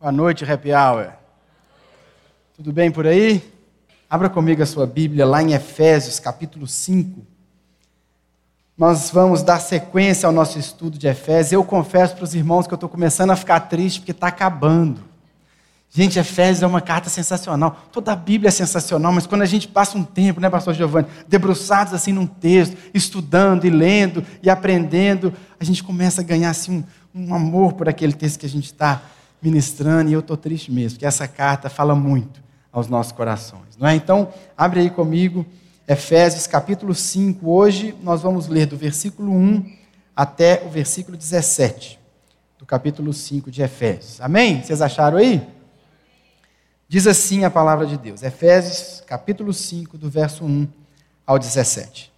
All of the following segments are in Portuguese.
Boa noite, Happy Hour. Tudo bem por aí? Abra comigo a sua Bíblia lá em Efésios, capítulo 5. Nós vamos dar sequência ao nosso estudo de Efésios. Eu confesso para os irmãos que eu estou começando a ficar triste porque está acabando. Gente, Efésios é uma carta sensacional. Toda a Bíblia é sensacional, mas quando a gente passa um tempo, né, Pastor Giovanni, debruçados assim num texto, estudando e lendo e aprendendo, a gente começa a ganhar assim um, um amor por aquele texto que a gente está ministrando, e eu estou triste mesmo, porque essa carta fala muito aos nossos corações. Não é? Então, abre aí comigo, Efésios capítulo 5. Hoje nós vamos ler do versículo 1 até o versículo 17, do capítulo 5 de Efésios. Amém? Vocês acharam aí? Diz assim a palavra de Deus, Efésios capítulo 5, do verso 1 ao 17.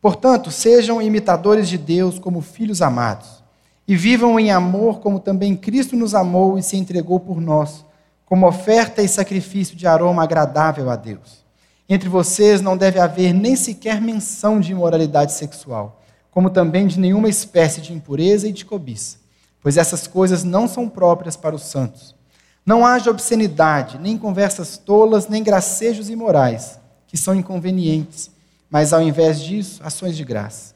Portanto, sejam imitadores de Deus como filhos amados e vivam em amor como também Cristo nos amou e se entregou por nós, como oferta e sacrifício de aroma agradável a Deus. Entre vocês não deve haver nem sequer menção de imoralidade sexual, como também de nenhuma espécie de impureza e de cobiça, pois essas coisas não são próprias para os santos. Não haja obscenidade, nem conversas tolas, nem gracejos imorais, que são inconvenientes, mas ao invés disso, ações de graça.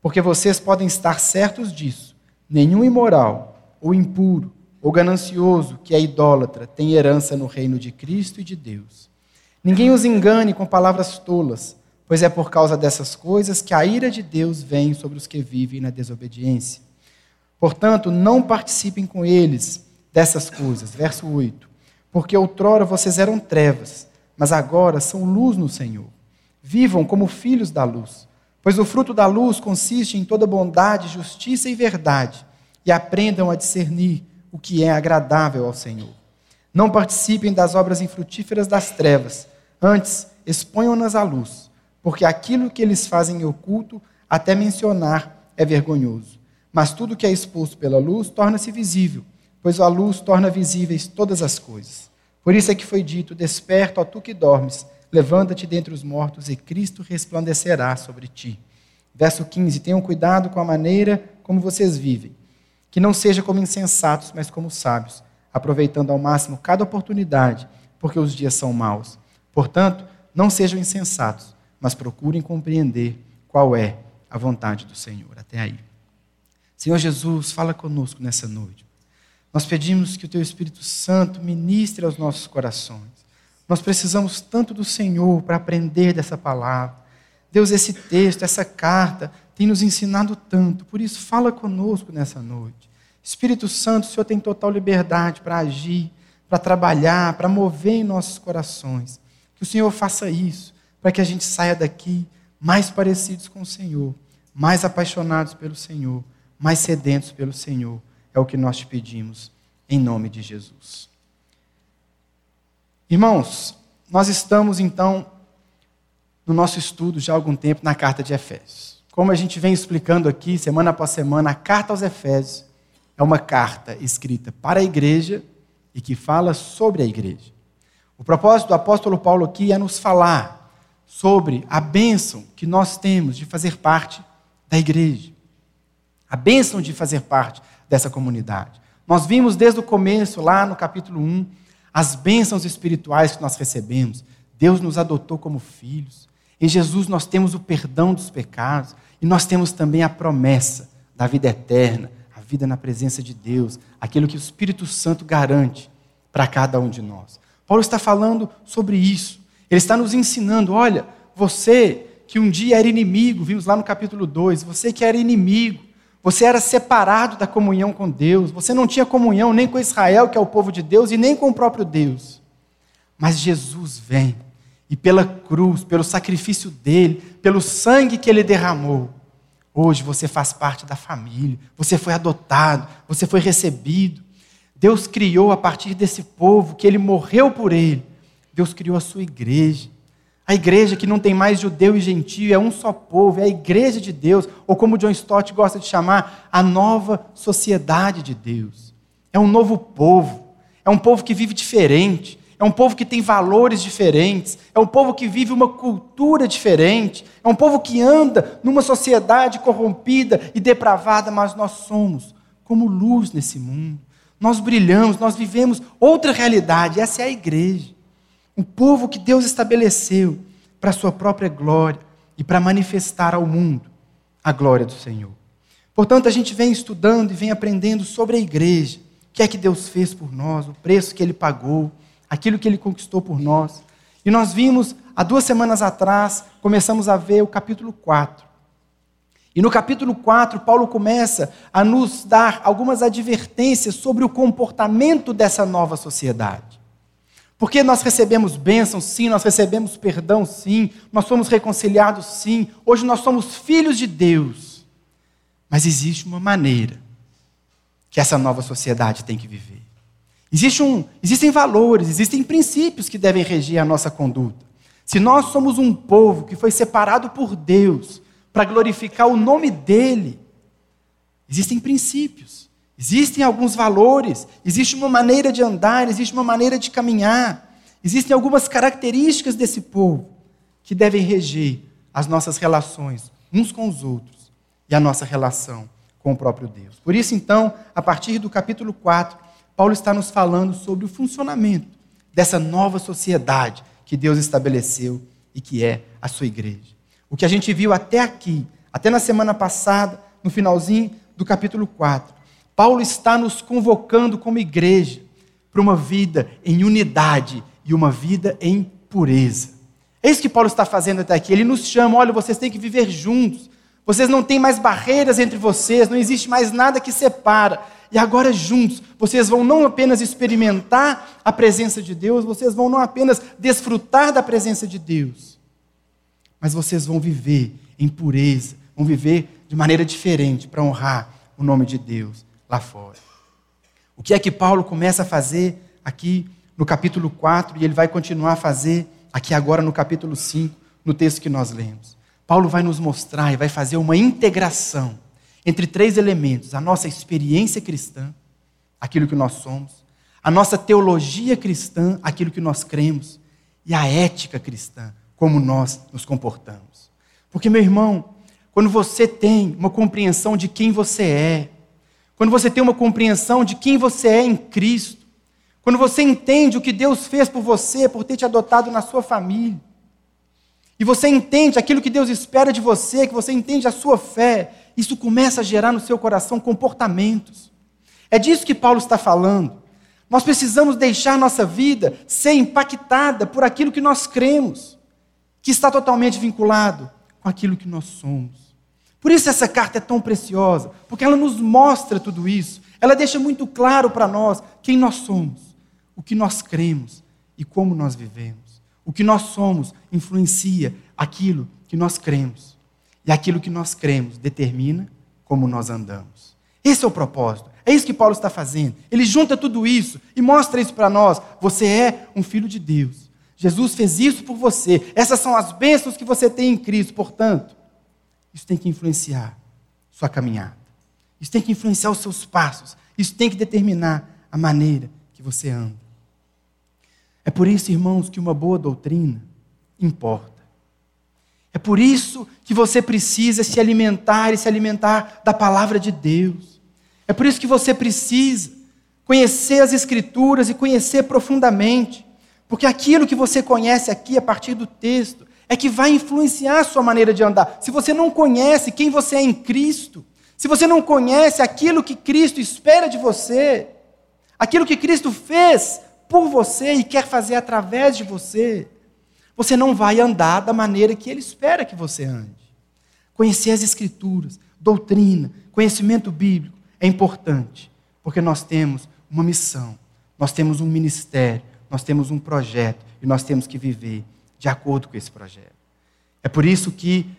Porque vocês podem estar certos disso Nenhum imoral, ou impuro, ou ganancioso que é idólatra tem herança no reino de Cristo e de Deus. Ninguém os engane com palavras tolas, pois é por causa dessas coisas que a ira de Deus vem sobre os que vivem na desobediência. Portanto, não participem com eles dessas coisas. Verso 8. Porque outrora vocês eram trevas, mas agora são luz no Senhor. Vivam como filhos da luz. Pois o fruto da luz consiste em toda bondade, justiça e verdade, e aprendam a discernir o que é agradável ao Senhor. Não participem das obras infrutíferas das trevas, antes exponham-nas à luz, porque aquilo que eles fazem em oculto, até mencionar, é vergonhoso. Mas tudo que é exposto pela luz torna-se visível, pois a luz torna visíveis todas as coisas. Por isso é que foi dito: Desperta, ó tu que dormes, Levanta-te dentre os mortos e Cristo resplandecerá sobre ti. Verso 15: Tenham cuidado com a maneira como vocês vivem, que não seja como insensatos, mas como sábios, aproveitando ao máximo cada oportunidade, porque os dias são maus. Portanto, não sejam insensatos, mas procurem compreender qual é a vontade do Senhor. Até aí. Senhor Jesus, fala conosco nessa noite. Nós pedimos que o Teu Espírito Santo ministre aos nossos corações nós precisamos tanto do Senhor para aprender dessa palavra. Deus, esse texto, essa carta, tem nos ensinado tanto. Por isso, fala conosco nessa noite. Espírito Santo, o Senhor tem total liberdade para agir, para trabalhar, para mover em nossos corações. Que o Senhor faça isso, para que a gente saia daqui mais parecidos com o Senhor, mais apaixonados pelo Senhor, mais sedentos pelo Senhor. É o que nós te pedimos, em nome de Jesus. Irmãos, nós estamos então no nosso estudo já há algum tempo na carta de Efésios. Como a gente vem explicando aqui, semana após semana, a carta aos Efésios é uma carta escrita para a igreja e que fala sobre a igreja. O propósito do apóstolo Paulo aqui é nos falar sobre a bênção que nós temos de fazer parte da igreja. A bênção de fazer parte dessa comunidade. Nós vimos desde o começo, lá no capítulo 1, as bênçãos espirituais que nós recebemos. Deus nos adotou como filhos. Em Jesus nós temos o perdão dos pecados e nós temos também a promessa da vida eterna, a vida na presença de Deus, aquilo que o Espírito Santo garante para cada um de nós. Paulo está falando sobre isso. Ele está nos ensinando: olha, você que um dia era inimigo, vimos lá no capítulo 2, você que era inimigo, você era separado da comunhão com Deus. Você não tinha comunhão nem com Israel, que é o povo de Deus, e nem com o próprio Deus. Mas Jesus vem e pela cruz, pelo sacrifício dele, pelo sangue que ele derramou, hoje você faz parte da família. Você foi adotado, você foi recebido. Deus criou a partir desse povo que ele morreu por ele. Deus criou a sua igreja. A igreja que não tem mais judeu e gentio, é um só povo, é a igreja de Deus, ou como John Stott gosta de chamar, a nova sociedade de Deus. É um novo povo, é um povo que vive diferente, é um povo que tem valores diferentes, é um povo que vive uma cultura diferente, é um povo que anda numa sociedade corrompida e depravada, mas nós somos como luz nesse mundo. nós brilhamos, nós vivemos outra realidade. Essa é a igreja. Um povo que Deus estabeleceu para a sua própria glória e para manifestar ao mundo a glória do Senhor. Portanto, a gente vem estudando e vem aprendendo sobre a igreja, o que é que Deus fez por nós, o preço que ele pagou, aquilo que ele conquistou por nós. E nós vimos, há duas semanas atrás, começamos a ver o capítulo 4. E no capítulo 4, Paulo começa a nos dar algumas advertências sobre o comportamento dessa nova sociedade. Porque nós recebemos bênção, sim, nós recebemos perdão, sim, nós somos reconciliados, sim, hoje nós somos filhos de Deus. Mas existe uma maneira que essa nova sociedade tem que viver. Existe um, existem valores, existem princípios que devem regir a nossa conduta. Se nós somos um povo que foi separado por Deus para glorificar o nome dEle, existem princípios, existem alguns valores, existe uma maneira de andar, existe uma maneira de caminhar, existem algumas características desse povo que devem reger as nossas relações uns com os outros e a nossa relação com o próprio Deus. Por isso, então, a partir do capítulo 4, Paulo está nos falando sobre o funcionamento dessa nova sociedade que Deus estabeleceu e que é a sua igreja. O que a gente viu até aqui, até na semana passada, no finalzinho do capítulo 4, Paulo está nos convocando como igreja para uma vida em unidade e uma vida em pureza. É isso que Paulo está fazendo até aqui. Ele nos chama, olha, vocês têm que viver juntos. Vocês não têm mais barreiras entre vocês, não existe mais nada que separa e agora juntos, vocês vão não apenas experimentar a presença de Deus, vocês vão não apenas desfrutar da presença de Deus, mas vocês vão viver em pureza, vão viver de maneira diferente para honrar o nome de Deus lá fora. O que é que Paulo começa a fazer aqui no capítulo 4 e ele vai continuar a fazer aqui agora no capítulo 5, no texto que nós lemos? Paulo vai nos mostrar e vai fazer uma integração entre três elementos: a nossa experiência cristã, aquilo que nós somos, a nossa teologia cristã, aquilo que nós cremos, e a ética cristã, como nós nos comportamos. Porque, meu irmão, quando você tem uma compreensão de quem você é, quando você tem uma compreensão de quem você é em Cristo, quando você entende o que Deus fez por você, por ter te adotado na sua família, e você entende aquilo que Deus espera de você, que você entende a sua fé, isso começa a gerar no seu coração comportamentos. É disso que Paulo está falando. Nós precisamos deixar nossa vida ser impactada por aquilo que nós cremos, que está totalmente vinculado com aquilo que nós somos. Por isso essa carta é tão preciosa, porque ela nos mostra tudo isso. Ela deixa muito claro para nós quem nós somos, o que nós cremos e como nós vivemos. O que nós somos influencia aquilo que nós cremos. E aquilo que nós cremos determina como nós andamos. Esse é o propósito. É isso que Paulo está fazendo. Ele junta tudo isso e mostra isso para nós. Você é um filho de Deus. Jesus fez isso por você. Essas são as bênçãos que você tem em Cristo. Portanto, isso tem que influenciar sua caminhada. Isso tem que influenciar os seus passos. Isso tem que determinar a maneira que você anda. É por isso, irmãos, que uma boa doutrina importa. É por isso que você precisa se alimentar e se alimentar da palavra de Deus. É por isso que você precisa conhecer as Escrituras e conhecer profundamente. Porque aquilo que você conhece aqui a partir do texto é que vai influenciar a sua maneira de andar. Se você não conhece quem você é em Cristo, se você não conhece aquilo que Cristo espera de você, aquilo que Cristo fez por você e quer fazer através de você, você não vai andar da maneira que ele espera que você ande. Conhecer as Escrituras, doutrina, conhecimento bíblico é importante, porque nós temos uma missão, nós temos um ministério, nós temos um projeto e nós temos que viver de acordo com esse projeto. É por isso que,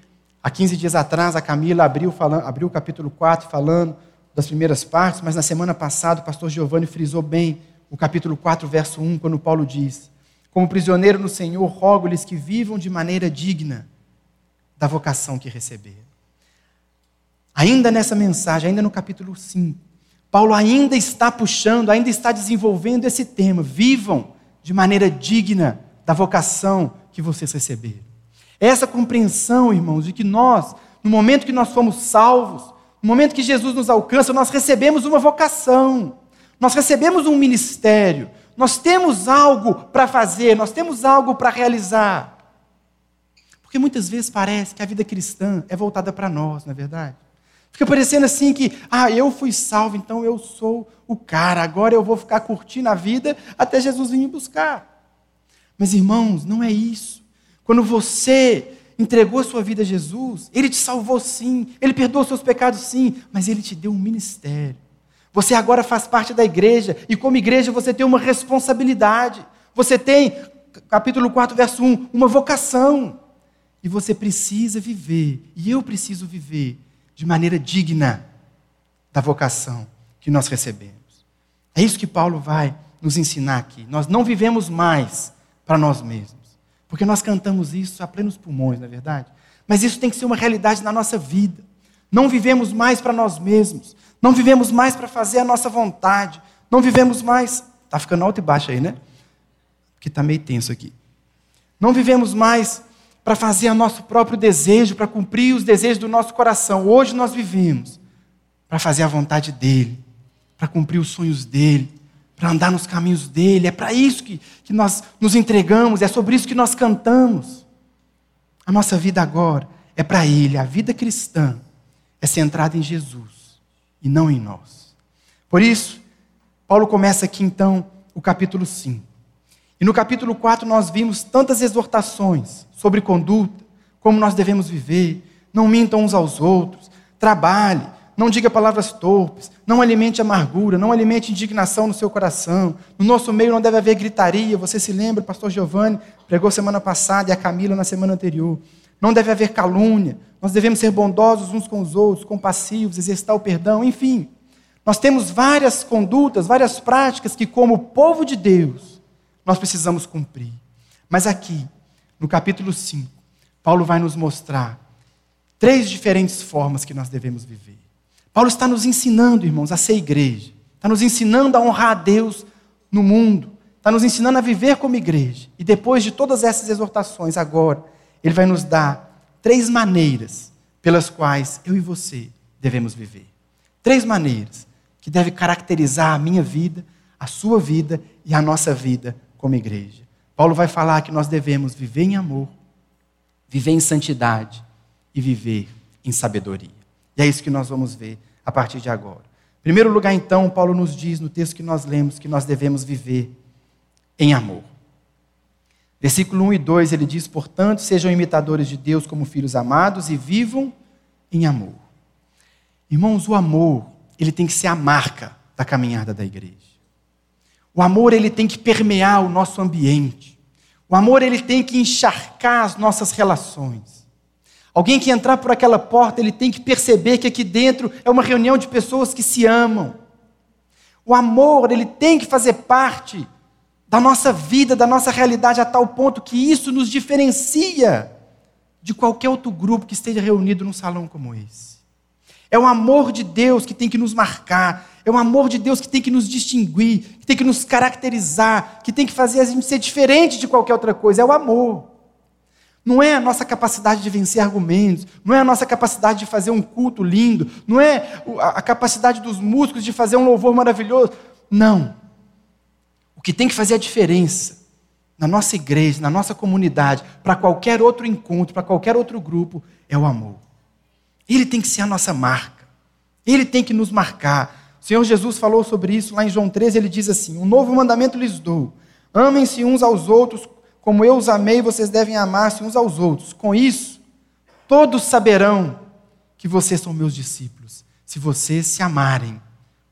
há 15 dias atrás, a Camila abriu, falando, abriu o capítulo 4 falando das primeiras partes, mas na semana passada o pastor Giovanni frisou bem o capítulo 4, verso 1, quando Paulo diz: como prisioneiro no Senhor, rogo-lhes que vivam de maneira digna da vocação que receberam. Ainda nessa mensagem, ainda no capítulo 5, Paulo ainda está puxando, ainda está desenvolvendo esse tema. Vivam de maneira digna da vocação que vocês receberam. Essa compreensão, irmãos, de que nós, no momento que nós fomos salvos, no momento que Jesus nos alcança, nós recebemos uma vocação. Nós recebemos um ministério, nós temos algo para fazer, nós temos algo para realizar. Porque muitas vezes parece que a vida cristã é voltada para nós, não é verdade? Fica parecendo assim que, ah, eu fui salvo, então eu sou o cara, agora eu vou ficar curtindo a vida até Jesus vir me buscar. Mas irmãos, não é isso. Quando você entregou a sua vida a Jesus, Ele te salvou sim, Ele perdoou seus pecados sim, mas Ele te deu um ministério. Você agora faz parte da igreja, e como igreja você tem uma responsabilidade. Você tem, capítulo 4, verso 1, uma vocação. E você precisa viver, e eu preciso viver, de maneira digna da vocação que nós recebemos. É isso que Paulo vai nos ensinar aqui. Nós não vivemos mais para nós mesmos, porque nós cantamos isso a plenos pulmões, não é verdade? Mas isso tem que ser uma realidade na nossa vida. Não vivemos mais para nós mesmos, não vivemos mais para fazer a nossa vontade, não vivemos mais. Está ficando alto e baixo aí, né? Porque está meio tenso aqui. Não vivemos mais para fazer o nosso próprio desejo, para cumprir os desejos do nosso coração. Hoje nós vivemos para fazer a vontade dEle, para cumprir os sonhos dEle, para andar nos caminhos dEle. É para isso que, que nós nos entregamos, é sobre isso que nós cantamos. A nossa vida agora é para Ele. A vida cristã é centrada em Jesus e não em nós. Por isso, Paulo começa aqui então o capítulo 5. E no capítulo 4 nós vimos tantas exortações sobre conduta, como nós devemos viver, não mintam uns aos outros, trabalhe, não diga palavras torpes, não alimente amargura, não alimente indignação no seu coração. No nosso meio não deve haver gritaria. Você se lembra, pastor Giovanni pregou semana passada e a Camila na semana anterior. Não deve haver calúnia. Nós devemos ser bondosos uns com os outros, compassivos, exercitar o perdão, enfim. Nós temos várias condutas, várias práticas que, como povo de Deus, nós precisamos cumprir. Mas aqui, no capítulo 5, Paulo vai nos mostrar três diferentes formas que nós devemos viver. Paulo está nos ensinando, irmãos, a ser igreja. Está nos ensinando a honrar a Deus no mundo. Está nos ensinando a viver como igreja. E depois de todas essas exortações, agora, ele vai nos dar três maneiras pelas quais eu e você devemos viver. Três maneiras que devem caracterizar a minha vida, a sua vida e a nossa vida como igreja. Paulo vai falar que nós devemos viver em amor, viver em santidade e viver em sabedoria. E é isso que nós vamos ver a partir de agora. Em primeiro lugar, então, Paulo nos diz no texto que nós lemos que nós devemos viver em amor. Versículo 1 e 2 ele diz: Portanto, sejam imitadores de Deus como filhos amados e vivam em amor. Irmãos, o amor, ele tem que ser a marca da caminhada da igreja. O amor ele tem que permear o nosso ambiente. O amor ele tem que encharcar as nossas relações. Alguém que entrar por aquela porta, ele tem que perceber que aqui dentro é uma reunião de pessoas que se amam. O amor, ele tem que fazer parte da nossa vida, da nossa realidade a tal ponto que isso nos diferencia de qualquer outro grupo que esteja reunido num salão como esse. É o amor de Deus que tem que nos marcar, é o amor de Deus que tem que nos distinguir, que tem que nos caracterizar, que tem que fazer a gente ser diferente de qualquer outra coisa. É o amor. Não é a nossa capacidade de vencer argumentos, não é a nossa capacidade de fazer um culto lindo, não é a capacidade dos músicos de fazer um louvor maravilhoso. Não. O que tem que fazer a diferença na nossa igreja, na nossa comunidade, para qualquer outro encontro, para qualquer outro grupo, é o amor. Ele tem que ser a nossa marca. Ele tem que nos marcar. O Senhor Jesus falou sobre isso lá em João 13, ele diz assim: Um novo mandamento lhes dou: amem-se uns aos outros, como eu os amei, vocês devem amar-se uns aos outros. Com isso, todos saberão que vocês são meus discípulos, se vocês se amarem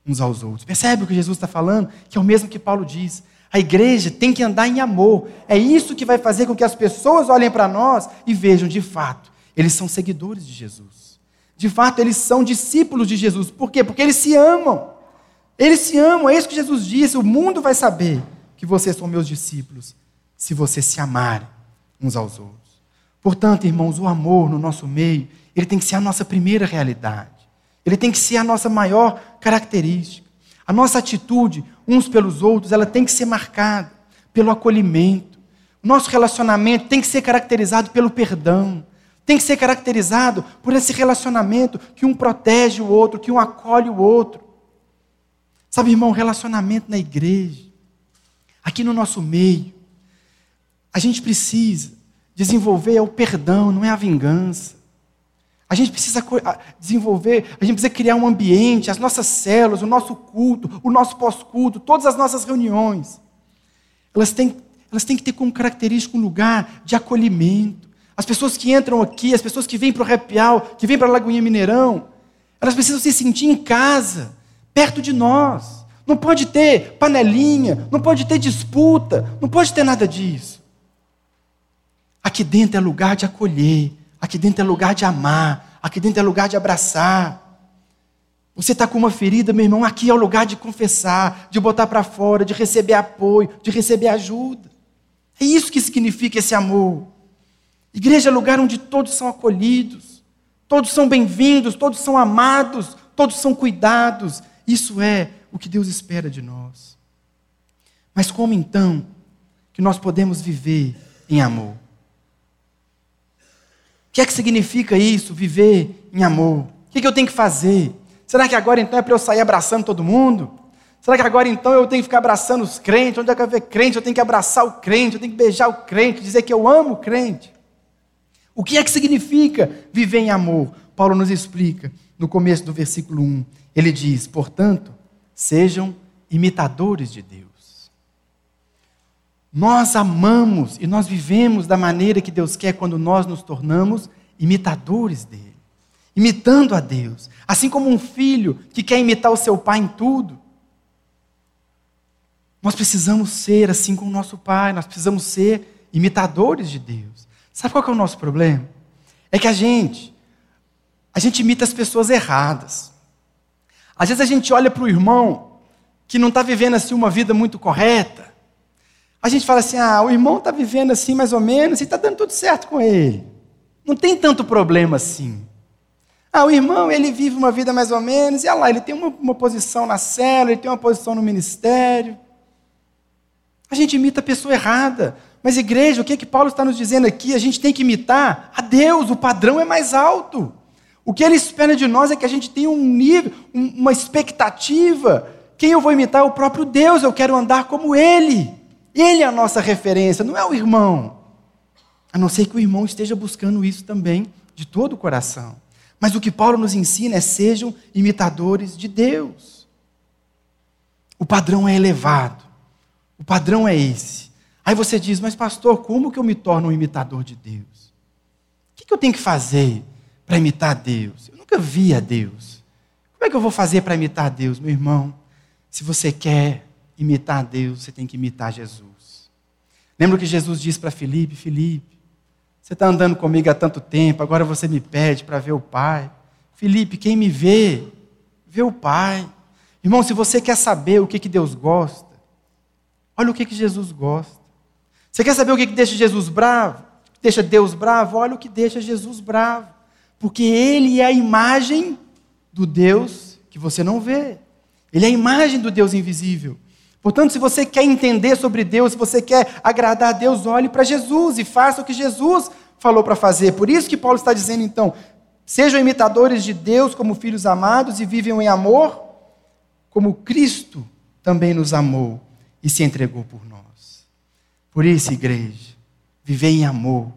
uns aos outros. Percebe o que Jesus está falando? Que é o mesmo que Paulo diz. A igreja tem que andar em amor. É isso que vai fazer com que as pessoas olhem para nós e vejam de fato, eles são seguidores de Jesus. De fato, eles são discípulos de Jesus. Por quê? Porque eles se amam. Eles se amam, é isso que Jesus disse. O mundo vai saber que vocês são meus discípulos se vocês se amarem uns aos outros. Portanto, irmãos, o amor no nosso meio, ele tem que ser a nossa primeira realidade. Ele tem que ser a nossa maior característica. A nossa atitude uns pelos outros, ela tem que ser marcada pelo acolhimento. O nosso relacionamento tem que ser caracterizado pelo perdão, tem que ser caracterizado por esse relacionamento que um protege o outro, que um acolhe o outro. Sabe, irmão, relacionamento na igreja, aqui no nosso meio, a gente precisa desenvolver é o perdão, não é a vingança. A gente precisa desenvolver, a gente precisa criar um ambiente, as nossas células, o nosso culto, o nosso pós-culto, todas as nossas reuniões. Elas têm, elas têm que ter como característica um lugar de acolhimento. As pessoas que entram aqui, as pessoas que vêm para o Repial, que vêm para a Lagoinha Mineirão, elas precisam se sentir em casa, perto de nós. Não pode ter panelinha, não pode ter disputa, não pode ter nada disso. Aqui dentro é lugar de acolher, aqui dentro é lugar de amar, aqui dentro é lugar de abraçar. Você está com uma ferida, meu irmão, aqui é o lugar de confessar, de botar para fora, de receber apoio, de receber ajuda. É isso que significa esse amor. Igreja é lugar onde todos são acolhidos, todos são bem-vindos, todos são amados, todos são cuidados. Isso é o que Deus espera de nós. Mas como então que nós podemos viver em amor? Que é que significa isso, viver em amor? O que, eu tenho que fazer? Será que agora então é para eu sair abraçando todo mundo? Será que agora então eu tenho que ficar abraçando os crentes? Onde é que eu ver crente? Eu tenho que abraçar o crente, eu tenho que beijar o crente, dizer que eu amo o crente. O que é que significa viver em amor? Paulo nos explica no começo do versículo 1. Ele diz: portanto, sejam imitadores de Deus. Nós amamos e nós vivemos da maneira que Deus quer quando nós nos tornamos imitadores dele, imitando a Deus. Assim como um filho que quer imitar o seu pai em tudo. Nós precisamos ser assim como o nosso pai, nós precisamos ser imitadores de Deus. Sabe qual é o nosso problema? É que a gente, a gente imita as pessoas erradas. Às vezes a gente olha para o irmão que não está vivendo assim uma vida muito correta, a gente fala assim: ah, o irmão está vivendo assim mais ou menos e está dando tudo certo com ele. Não tem tanto problema assim. Ah, o irmão, ele vive uma vida mais ou menos, e olha lá, ele tem uma, uma posição na célula, ele tem uma posição no ministério. A gente imita a pessoa errada. Mas, igreja, o que, é que Paulo está nos dizendo aqui? A gente tem que imitar a Deus, o padrão é mais alto. O que ele espera de nós é que a gente tenha um nível, uma expectativa. Quem eu vou imitar é o próprio Deus, eu quero andar como Ele. Ele é a nossa referência, não é o irmão. A não ser que o irmão esteja buscando isso também de todo o coração. Mas o que Paulo nos ensina é sejam imitadores de Deus. O padrão é elevado. O padrão é esse. Aí você diz, mas pastor, como que eu me torno um imitador de Deus? O que eu tenho que fazer para imitar Deus? Eu nunca vi a Deus. Como é que eu vou fazer para imitar Deus, meu irmão? Se você quer imitar Deus, você tem que imitar Jesus. Lembra que Jesus disse para Filipe: Filipe, você está andando comigo há tanto tempo, agora você me pede para ver o Pai. Filipe, quem me vê, vê o Pai. Irmão, se você quer saber o que, que Deus gosta, olha o que, que Jesus gosta. Você quer saber o que, que deixa Jesus bravo? Deixa Deus bravo? Olha o que deixa Jesus bravo. Porque Ele é a imagem do Deus que você não vê. Ele é a imagem do Deus invisível. Portanto, se você quer entender sobre Deus, se você quer agradar a Deus, olhe para Jesus e faça o que Jesus falou para fazer. Por isso que Paulo está dizendo, então, sejam imitadores de Deus como filhos amados e vivam em amor, como Cristo também nos amou e se entregou por nós. Por isso, igreja, viver em amor,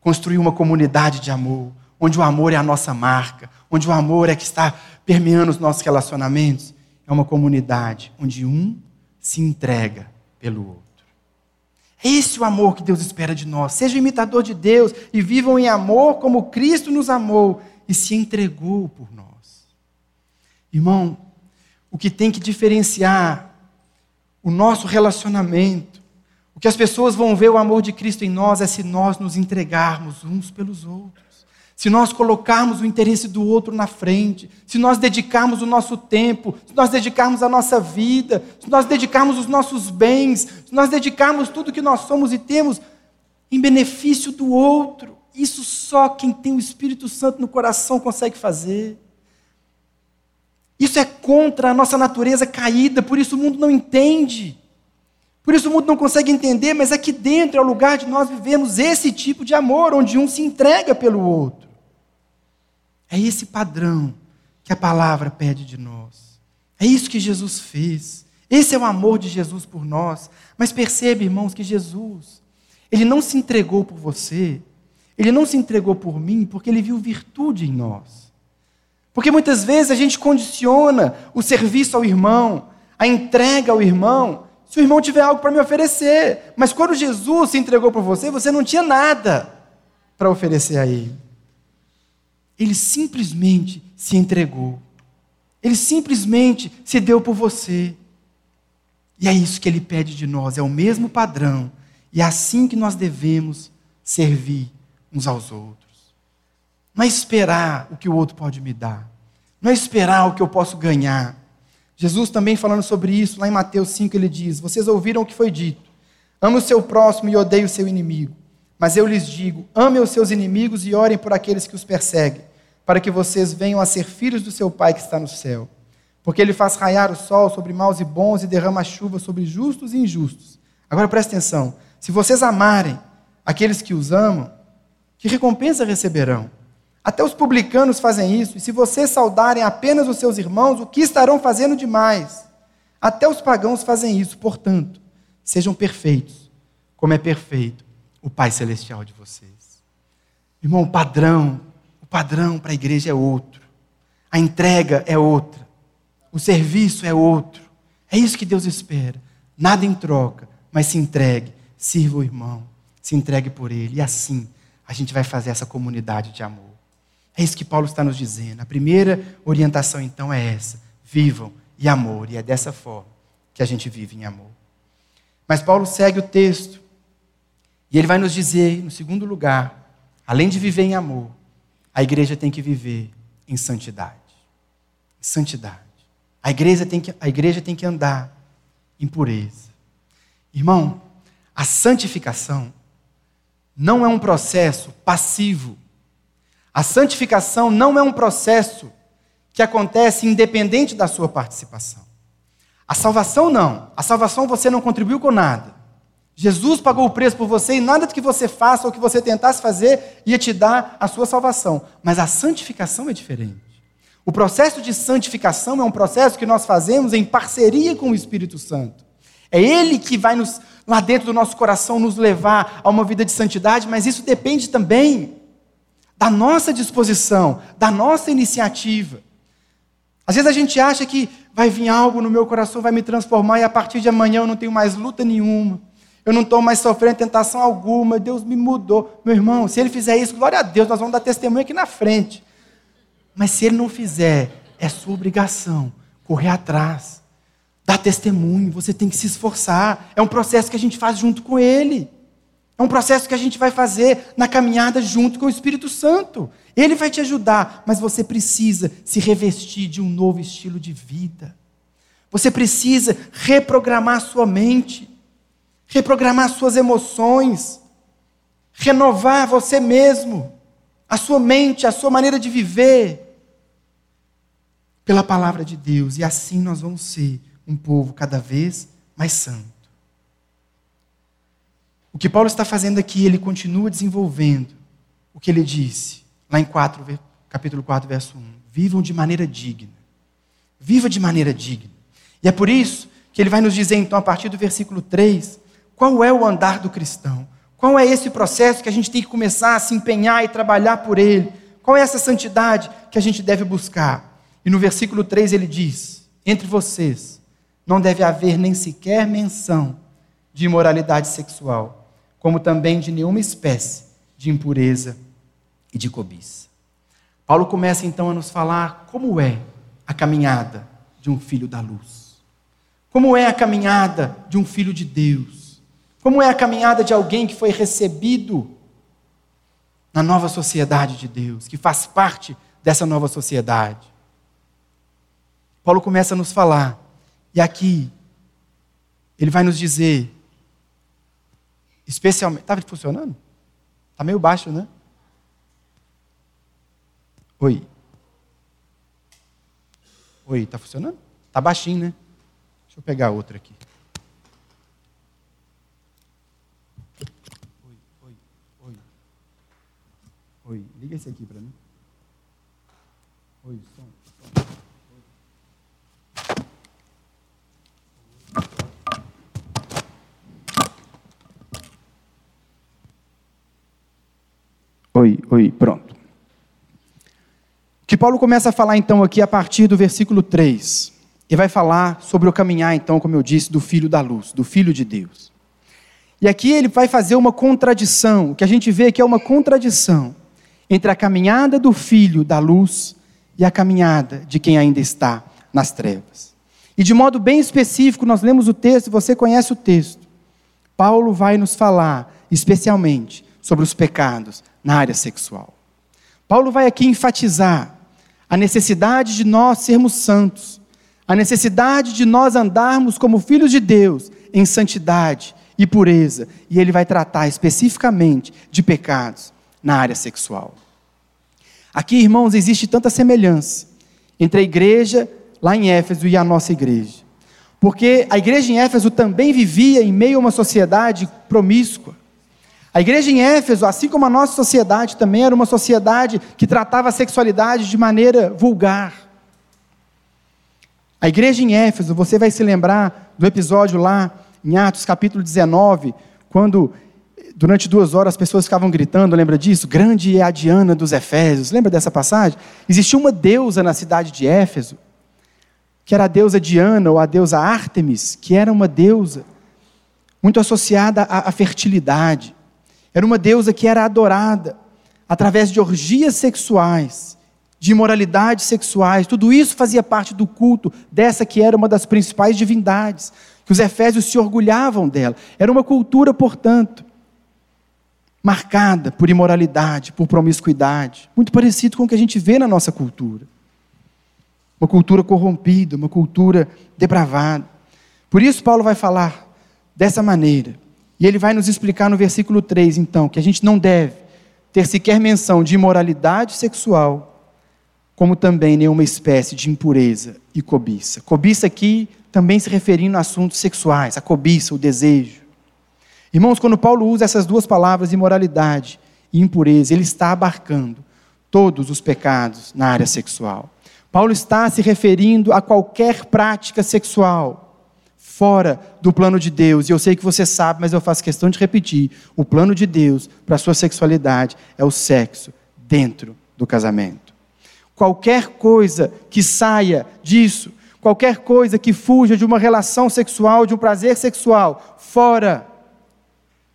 construir uma comunidade de amor, onde o amor é a nossa marca, onde o amor é que está permeando os nossos relacionamentos, é uma comunidade onde um se entrega pelo outro. É esse o amor que Deus espera de nós. Seja imitador de Deus e vivam em amor como Cristo nos amou e se entregou por nós. Irmão, o que tem que diferenciar o nosso relacionamento, o que as pessoas vão ver o amor de Cristo em nós é se nós nos entregarmos uns pelos outros se nós colocarmos o interesse do outro na frente, se nós dedicarmos o nosso tempo, se nós dedicarmos a nossa vida, se nós dedicarmos os nossos bens, se nós dedicarmos tudo que nós somos e temos em benefício do outro, isso só quem tem o Espírito Santo no coração consegue fazer. Isso é contra a nossa natureza caída, por isso o mundo não entende. Por isso o mundo não consegue entender, mas aqui dentro é o lugar de nós vivemos esse tipo de amor, onde um se entrega pelo outro. É esse padrão que a palavra pede de nós. É isso que Jesus fez. Esse é o amor de Jesus por nós. Mas percebe, irmãos, que Jesus, ele não se entregou por você, ele não se entregou por mim porque ele viu virtude em nós. Porque muitas vezes a gente condiciona o serviço ao irmão, a entrega ao irmão, se o irmão tiver algo para me oferecer. Mas quando Jesus se entregou por você, você não tinha nada para oferecer a ele. Ele simplesmente se entregou. Ele simplesmente se deu por você. E é isso que ele pede de nós, é o mesmo padrão. E é assim que nós devemos servir uns aos outros. Não é esperar o que o outro pode me dar. Não é esperar o que eu posso ganhar. Jesus também falando sobre isso, lá em Mateus 5, ele diz: Vocês ouviram o que foi dito. Ame o seu próximo e odeie o seu inimigo. Mas eu lhes digo: ame os seus inimigos e orem por aqueles que os perseguem, para que vocês venham a ser filhos do seu Pai que está no céu. Porque ele faz raiar o sol sobre maus e bons e derrama chuva sobre justos e injustos. Agora presta atenção: se vocês amarem aqueles que os amam, que recompensa receberão? Até os publicanos fazem isso, e se vocês saudarem apenas os seus irmãos, o que estarão fazendo demais? Até os pagãos fazem isso, portanto, sejam perfeitos, como é perfeito o Pai Celestial de vocês. Irmão, o padrão, o padrão para a igreja é outro, a entrega é outra, o serviço é outro. É isso que Deus espera. Nada em troca, mas se entregue, sirva o irmão, se entregue por ele, e assim a gente vai fazer essa comunidade de amor. É isso que Paulo está nos dizendo. A primeira orientação, então, é essa: vivam em amor. E é dessa forma que a gente vive em amor. Mas Paulo segue o texto. E ele vai nos dizer, no segundo lugar, além de viver em amor, a igreja tem que viver em santidade. Santidade. A igreja tem que, a igreja tem que andar em pureza. Irmão, a santificação não é um processo passivo a santificação não é um processo que acontece independente da sua participação. A salvação não. A salvação você não contribuiu com nada. Jesus pagou o preço por você e nada do que você faça ou que você tentasse fazer ia te dar a sua salvação. Mas a santificação é diferente. O processo de santificação é um processo que nós fazemos em parceria com o Espírito Santo. É Ele que vai nos, lá dentro do nosso coração nos levar a uma vida de santidade, mas isso depende também da nossa disposição, da nossa iniciativa. Às vezes a gente acha que vai vir algo no meu coração, vai me transformar e a partir de amanhã eu não tenho mais luta nenhuma. Eu não estou mais sofrendo tentação alguma. Deus me mudou. Meu irmão, se ele fizer isso, glória a Deus, nós vamos dar testemunho aqui na frente. Mas se ele não fizer, é sua obrigação correr atrás, dar testemunho. Você tem que se esforçar. É um processo que a gente faz junto com ele. É um processo que a gente vai fazer na caminhada junto com o Espírito Santo. Ele vai te ajudar, mas você precisa se revestir de um novo estilo de vida. Você precisa reprogramar sua mente, reprogramar suas emoções, renovar você mesmo, a sua mente, a sua maneira de viver pela palavra de Deus. E assim nós vamos ser um povo cada vez mais santo. O que Paulo está fazendo aqui, ele continua desenvolvendo o que ele disse, lá em 4, capítulo 4, verso 1. Vivam de maneira digna. Viva de maneira digna. E é por isso que ele vai nos dizer, então, a partir do versículo 3, qual é o andar do cristão. Qual é esse processo que a gente tem que começar a se empenhar e trabalhar por ele? Qual é essa santidade que a gente deve buscar? E no versículo 3 ele diz: Entre vocês não deve haver nem sequer menção de imoralidade sexual como também de nenhuma espécie de impureza e de cobiça. Paulo começa então a nos falar como é a caminhada de um filho da luz. Como é a caminhada de um filho de Deus? Como é a caminhada de alguém que foi recebido na nova sociedade de Deus, que faz parte dessa nova sociedade? Paulo começa a nos falar, e aqui ele vai nos dizer Especialmente. Estava funcionando? Está meio baixo, né? Oi. Oi, está funcionando? Está baixinho, né? Deixa eu pegar outra aqui. Oi, liga esse aqui para mim. Oi, som. som. Oi, oi, pronto. Que Paulo começa a falar então aqui a partir do versículo 3. E vai falar sobre o caminhar então, como eu disse, do filho da luz, do filho de Deus. E aqui ele vai fazer uma contradição, o que a gente vê que é uma contradição entre a caminhada do filho da luz e a caminhada de quem ainda está nas trevas. E de modo bem específico, nós lemos o texto, você conhece o texto. Paulo vai nos falar, especialmente, sobre os pecados na área sexual. Paulo vai aqui enfatizar a necessidade de nós sermos santos, a necessidade de nós andarmos como filhos de Deus em santidade e pureza, e ele vai tratar especificamente de pecados na área sexual. Aqui, irmãos, existe tanta semelhança entre a igreja lá em Éfeso e a nossa igreja. Porque a igreja em Éfeso também vivia em meio a uma sociedade promíscua. A igreja em Éfeso, assim como a nossa sociedade, também era uma sociedade que tratava a sexualidade de maneira vulgar. A igreja em Éfeso, você vai se lembrar do episódio lá em Atos capítulo 19, quando durante duas horas as pessoas ficavam gritando, lembra disso? Grande é a Diana dos Efésios, lembra dessa passagem? Existia uma deusa na cidade de Éfeso, que era a deusa Diana ou a deusa Ártemis, que era uma deusa muito associada à, à fertilidade. Era uma deusa que era adorada através de orgias sexuais, de imoralidades sexuais. Tudo isso fazia parte do culto dessa que era uma das principais divindades, que os efésios se orgulhavam dela. Era uma cultura, portanto, marcada por imoralidade, por promiscuidade, muito parecido com o que a gente vê na nossa cultura uma cultura corrompida, uma cultura depravada. Por isso, Paulo vai falar dessa maneira. E ele vai nos explicar no versículo 3, então, que a gente não deve ter sequer menção de imoralidade sexual, como também nenhuma espécie de impureza e cobiça. Cobiça aqui também se referindo a assuntos sexuais, a cobiça, o desejo. Irmãos, quando Paulo usa essas duas palavras, imoralidade e impureza, ele está abarcando todos os pecados na área sexual. Paulo está se referindo a qualquer prática sexual fora do plano de Deus. E eu sei que você sabe, mas eu faço questão de repetir: o plano de Deus para a sua sexualidade é o sexo dentro do casamento. Qualquer coisa que saia disso, qualquer coisa que fuja de uma relação sexual, de um prazer sexual, fora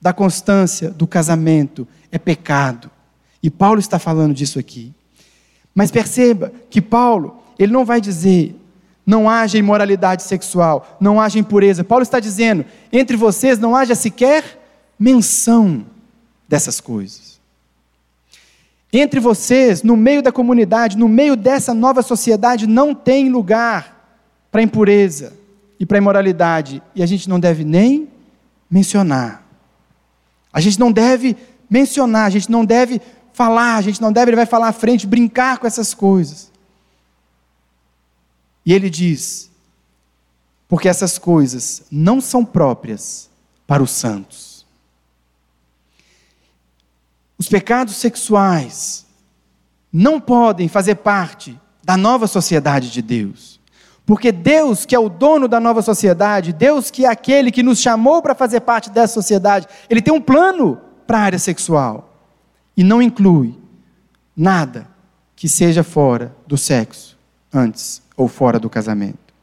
da constância do casamento, é pecado. E Paulo está falando disso aqui. Mas perceba que Paulo, ele não vai dizer não haja imoralidade sexual, não haja impureza. Paulo está dizendo, entre vocês não haja sequer menção dessas coisas. Entre vocês, no meio da comunidade, no meio dessa nova sociedade, não tem lugar para impureza e para imoralidade. E a gente não deve nem mencionar. A gente não deve mencionar, a gente não deve falar, a gente não deve, ele vai falar à frente, brincar com essas coisas. E ele diz: porque essas coisas não são próprias para os santos. Os pecados sexuais não podem fazer parte da nova sociedade de Deus. Porque Deus, que é o dono da nova sociedade, Deus que é aquele que nos chamou para fazer parte dessa sociedade, ele tem um plano para a área sexual e não inclui nada que seja fora do sexo, antes ou fora do casamento.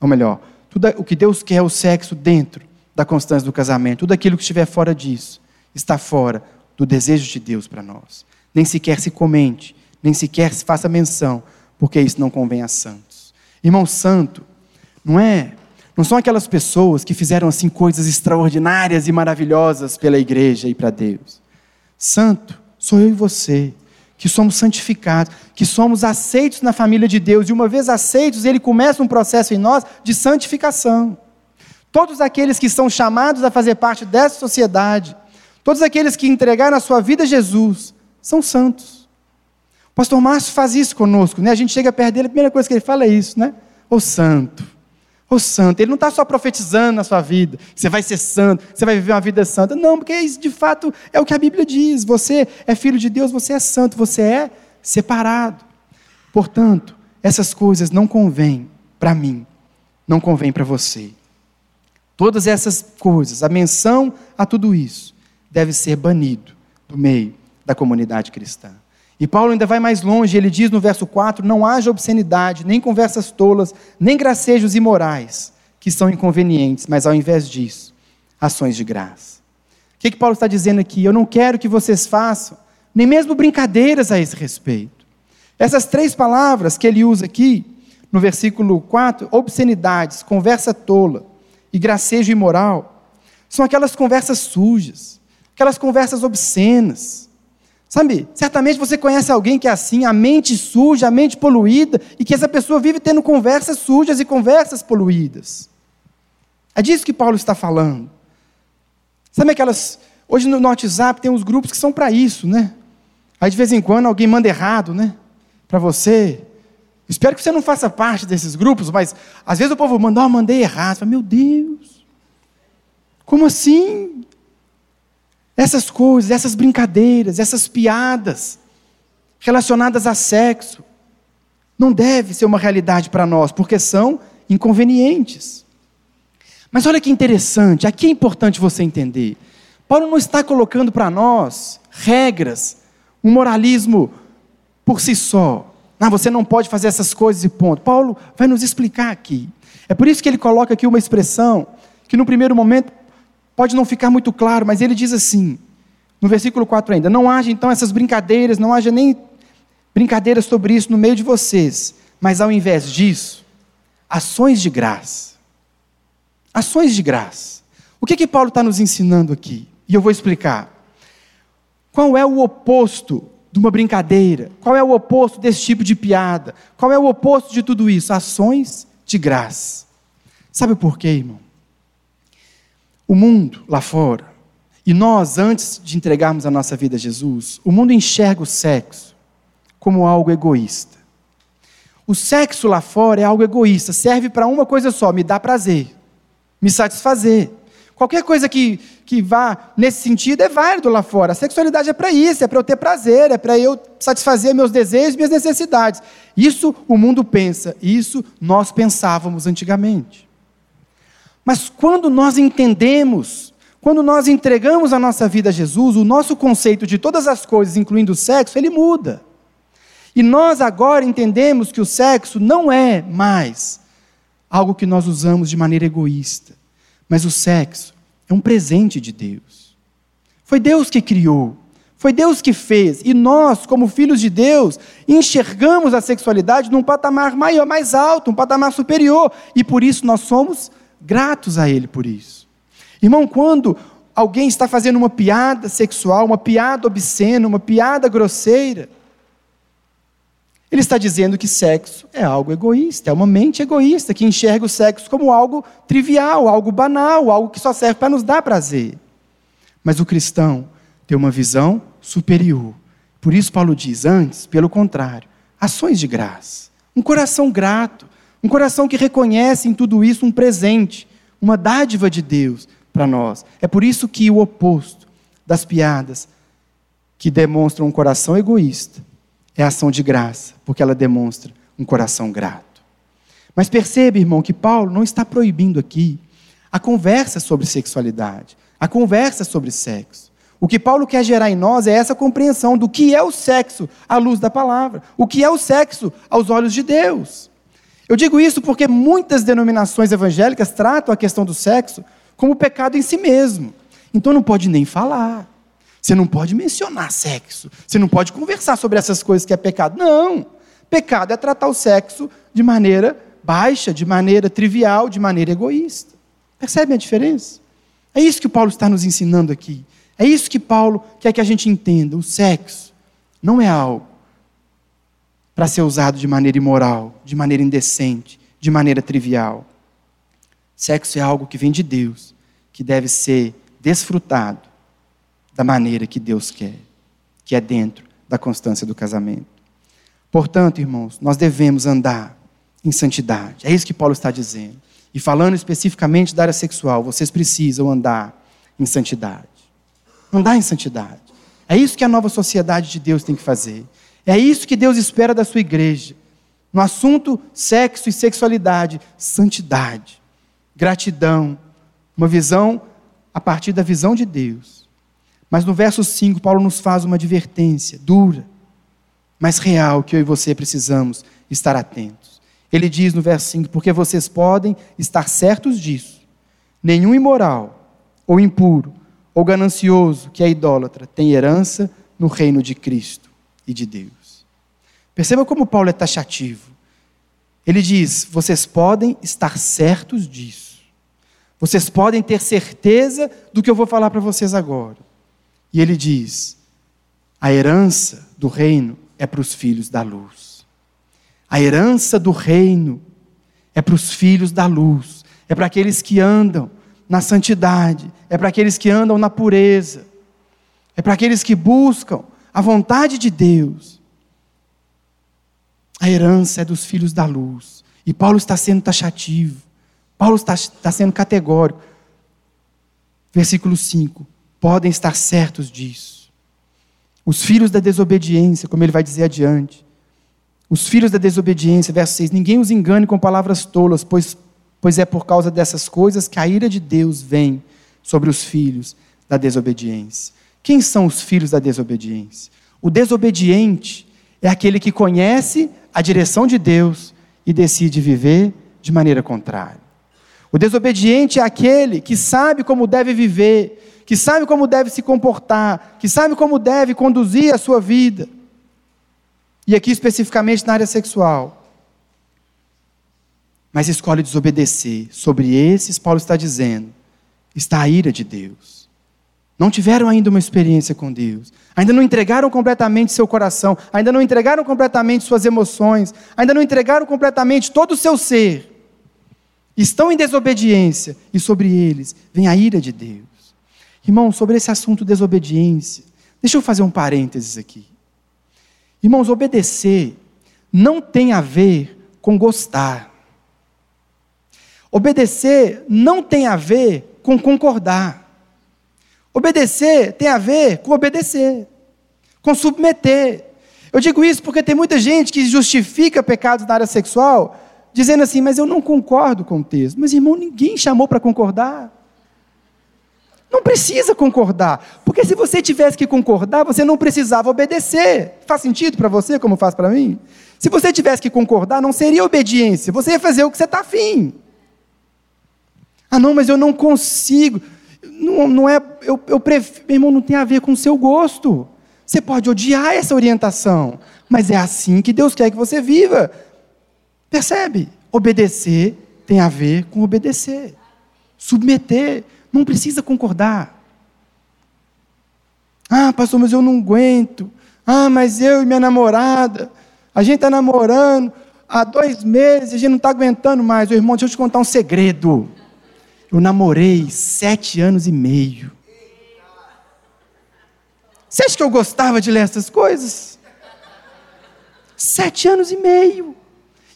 Ou melhor, tudo o que Deus quer é o sexo dentro da constância do casamento. Tudo aquilo que estiver fora disso está fora do desejo de Deus para nós. Nem sequer se comente, nem sequer se faça menção, porque isso não convém a santos. Irmão santo, não é? Não são aquelas pessoas que fizeram assim coisas extraordinárias e maravilhosas pela igreja e para Deus. Santo sou eu e você, que somos santificados, que somos aceitos na família de Deus, e uma vez aceitos, ele começa um processo em nós de santificação. Todos aqueles que são chamados a fazer parte dessa sociedade, todos aqueles que entregaram a sua vida a Jesus, são santos. Pastor Márcio faz isso conosco, né? A gente chega perto dele, a primeira coisa que ele fala é isso, né? O santo. O santo, ele não está só profetizando na sua vida, você vai ser santo, você vai viver uma vida santa. Não, porque isso de fato é o que a Bíblia diz. Você é filho de Deus, você é santo, você é separado. Portanto, essas coisas não convêm para mim, não convém para você. Todas essas coisas, a menção a tudo isso, deve ser banido do meio da comunidade cristã. E Paulo ainda vai mais longe, ele diz no verso 4: Não haja obscenidade, nem conversas tolas, nem gracejos imorais, que são inconvenientes, mas ao invés disso, ações de graça. O que, que Paulo está dizendo aqui? Eu não quero que vocês façam nem mesmo brincadeiras a esse respeito. Essas três palavras que ele usa aqui, no versículo 4, obscenidades, conversa tola e gracejo imoral, são aquelas conversas sujas, aquelas conversas obscenas. Sabe, certamente você conhece alguém que é assim, a mente suja, a mente poluída, e que essa pessoa vive tendo conversas sujas e conversas poluídas. É disso que Paulo está falando. Sabe aquelas. Hoje no WhatsApp tem uns grupos que são para isso, né? Aí de vez em quando alguém manda errado, né? Para você. Espero que você não faça parte desses grupos, mas às vezes o povo manda, oh, mandei errado. Fala, meu Deus, como assim? Essas coisas, essas brincadeiras, essas piadas relacionadas a sexo, não deve ser uma realidade para nós, porque são inconvenientes. Mas olha que interessante, aqui é importante você entender. Paulo não está colocando para nós regras um moralismo por si só. Ah, você não pode fazer essas coisas e ponto. Paulo vai nos explicar aqui. É por isso que ele coloca aqui uma expressão que no primeiro momento pode não ficar muito claro, mas ele diz assim, no versículo 4 ainda: Não haja então essas brincadeiras, não haja nem brincadeiras sobre isso no meio de vocês, mas ao invés disso, ações de graça. Ações de graça. O que que Paulo está nos ensinando aqui? E eu vou explicar. Qual é o oposto de uma brincadeira? Qual é o oposto desse tipo de piada? Qual é o oposto de tudo isso? Ações de graça. Sabe por quê, irmão? O mundo lá fora, e nós, antes de entregarmos a nossa vida a Jesus, o mundo enxerga o sexo como algo egoísta. O sexo lá fora é algo egoísta, serve para uma coisa só: me dar prazer, me satisfazer. Qualquer coisa que, que vá nesse sentido é válido lá fora. A sexualidade é para isso, é para eu ter prazer, é para eu satisfazer meus desejos, minhas necessidades. Isso o mundo pensa, isso nós pensávamos antigamente. Mas quando nós entendemos, quando nós entregamos a nossa vida a Jesus, o nosso conceito de todas as coisas, incluindo o sexo, ele muda. E nós agora entendemos que o sexo não é mais algo que nós usamos de maneira egoísta mas o sexo é um presente de Deus. Foi Deus que criou, foi Deus que fez, e nós, como filhos de Deus, enxergamos a sexualidade num patamar maior, mais alto, um patamar superior, e por isso nós somos gratos a Ele por isso. Irmão, quando alguém está fazendo uma piada sexual, uma piada obscena, uma piada grosseira, ele está dizendo que sexo é algo egoísta, é uma mente egoísta que enxerga o sexo como algo trivial, algo banal, algo que só serve para nos dar prazer. Mas o cristão tem uma visão superior. Por isso, Paulo diz: antes, pelo contrário, ações de graça, um coração grato, um coração que reconhece em tudo isso um presente, uma dádiva de Deus para nós. É por isso que o oposto das piadas que demonstram um coração egoísta é ação de graça, porque ela demonstra um coração grato. Mas perceba, irmão, que Paulo não está proibindo aqui a conversa sobre sexualidade, a conversa sobre sexo. O que Paulo quer gerar em nós é essa compreensão do que é o sexo à luz da palavra, o que é o sexo aos olhos de Deus. Eu digo isso porque muitas denominações evangélicas tratam a questão do sexo como pecado em si mesmo. Então não pode nem falar. Você não pode mencionar sexo. Você não pode conversar sobre essas coisas que é pecado. Não. Pecado é tratar o sexo de maneira baixa, de maneira trivial, de maneira egoísta. Percebem a diferença? É isso que Paulo está nos ensinando aqui. É isso que Paulo quer que a gente entenda. O sexo não é algo para ser usado de maneira imoral, de maneira indecente, de maneira trivial. Sexo é algo que vem de Deus, que deve ser desfrutado da maneira que Deus quer, que é dentro da constância do casamento. Portanto, irmãos, nós devemos andar em santidade. É isso que Paulo está dizendo. E falando especificamente da área sexual, vocês precisam andar em santidade. Andar em santidade. É isso que a nova sociedade de Deus tem que fazer. É isso que Deus espera da sua igreja. No assunto sexo e sexualidade, santidade, gratidão, uma visão a partir da visão de Deus Mas no verso 5, Paulo nos faz uma advertência dura, mas real, que eu e você precisamos estar atentos. Ele diz no verso 5: Porque vocês podem estar certos disso. Nenhum imoral, ou impuro, ou ganancioso, que é idólatra, tem herança no reino de Cristo e de Deus. Perceba como Paulo é taxativo. Ele diz: vocês podem estar certos disso. Vocês podem ter certeza do que eu vou falar para vocês agora. E ele diz: a herança do reino é para os filhos da luz. A herança do reino é para os filhos da luz, é para aqueles que andam na santidade, é para aqueles que andam na pureza, é para aqueles que buscam a vontade de Deus. A herança é dos filhos da luz. E Paulo está sendo taxativo. Paulo está, está sendo categórico. Versículo 5: podem estar certos disso. Os filhos da desobediência, como ele vai dizer adiante. Os filhos da desobediência, verso 6: Ninguém os engane com palavras tolas, pois, pois é por causa dessas coisas que a ira de Deus vem sobre os filhos da desobediência. Quem são os filhos da desobediência? O desobediente é aquele que conhece a direção de Deus e decide viver de maneira contrária. O desobediente é aquele que sabe como deve viver, que sabe como deve se comportar, que sabe como deve conduzir a sua vida. E aqui especificamente na área sexual. Mas escolhe desobedecer. Sobre esses, Paulo está dizendo, está a ira de Deus. Não tiveram ainda uma experiência com Deus, ainda não entregaram completamente seu coração, ainda não entregaram completamente suas emoções, ainda não entregaram completamente todo o seu ser estão em desobediência e sobre eles vem a ira de Deus. Irmão, sobre esse assunto desobediência, deixa eu fazer um parênteses aqui. Irmãos, obedecer não tem a ver com gostar. Obedecer não tem a ver com concordar. Obedecer tem a ver com obedecer, com submeter. Eu digo isso porque tem muita gente que justifica pecados na área sexual dizendo assim, mas eu não concordo com o texto. Mas, irmão, ninguém chamou para concordar. Não precisa concordar, porque se você tivesse que concordar, você não precisava obedecer. Faz sentido para você, como faz para mim? Se você tivesse que concordar, não seria obediência, você ia fazer o que você está afim. Ah, não, mas eu não consigo. Não, não é, eu, eu prefiro, meu irmão, não tem a ver com o seu gosto. Você pode odiar essa orientação, mas é assim que Deus quer que você viva. Percebe? Obedecer tem a ver com obedecer. Submeter, não precisa concordar. Ah, pastor, mas eu não aguento. Ah, mas eu e minha namorada, a gente está namorando há dois meses, a gente não está aguentando mais. O irmão, deixa eu te contar um segredo. Eu namorei sete anos e meio. Você acha que eu gostava de ler essas coisas? Sete anos e meio.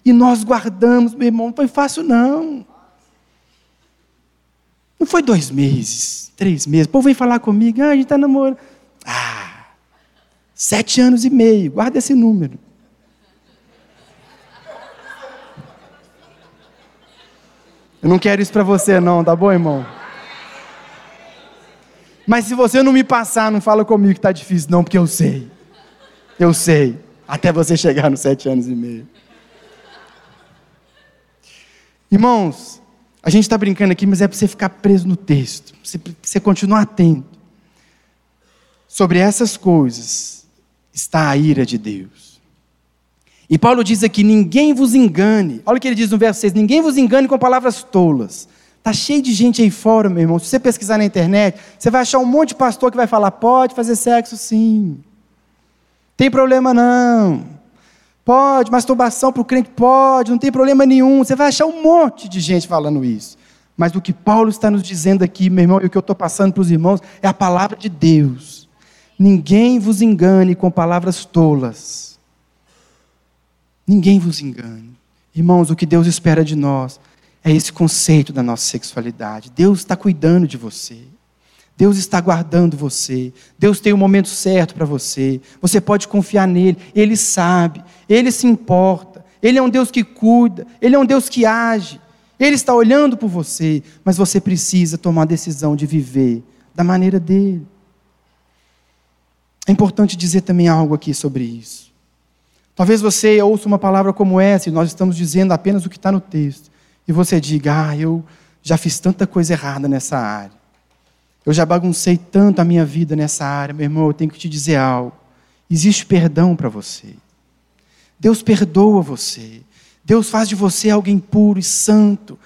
E nós guardamos, meu irmão, não foi fácil, não. Não foi dois meses, três meses. O povo vem falar comigo, ah, a gente está namorando. Ah, sete anos e meio, guarda esse número. Eu não quero isso para você, não, tá bom, irmão? Mas se você não me passar, não fala comigo que está difícil, não, porque eu sei. Eu sei. Até você chegar nos sete anos e meio. Irmãos, a gente está brincando aqui, mas é para você ficar preso no texto, para você continuar atento. Sobre essas coisas está a ira de Deus. E Paulo diz aqui: ninguém vos engane. Olha o que ele diz no verso 6: ninguém vos engane com palavras tolas. Está cheio de gente aí fora, meu irmão. Se você pesquisar na internet, você vai achar um monte de pastor que vai falar: pode fazer sexo sim. Tem problema não. Pode, masturbação para o crente pode, não tem problema nenhum. Você vai achar um monte de gente falando isso. Mas o que Paulo está nos dizendo aqui, meu irmão, e o que eu estou passando para os irmãos, é a palavra de Deus. Ninguém vos engane com palavras tolas. Ninguém vos engane. Irmãos, o que Deus espera de nós é esse conceito da nossa sexualidade. Deus está cuidando de você. Deus está guardando você. Deus tem o momento certo para você. Você pode confiar nele. Ele sabe. Ele se importa. Ele é um Deus que cuida. Ele é um Deus que age. Ele está olhando por você. Mas você precisa tomar a decisão de viver da maneira dele. É importante dizer também algo aqui sobre isso. Talvez você ouça uma palavra como essa, e nós estamos dizendo apenas o que está no texto, e você diga: Ah, eu já fiz tanta coisa errada nessa área. Eu já baguncei tanto a minha vida nessa área, meu irmão, eu tenho que te dizer algo. Existe perdão para você. Deus perdoa você. Deus faz de você alguém puro e santo,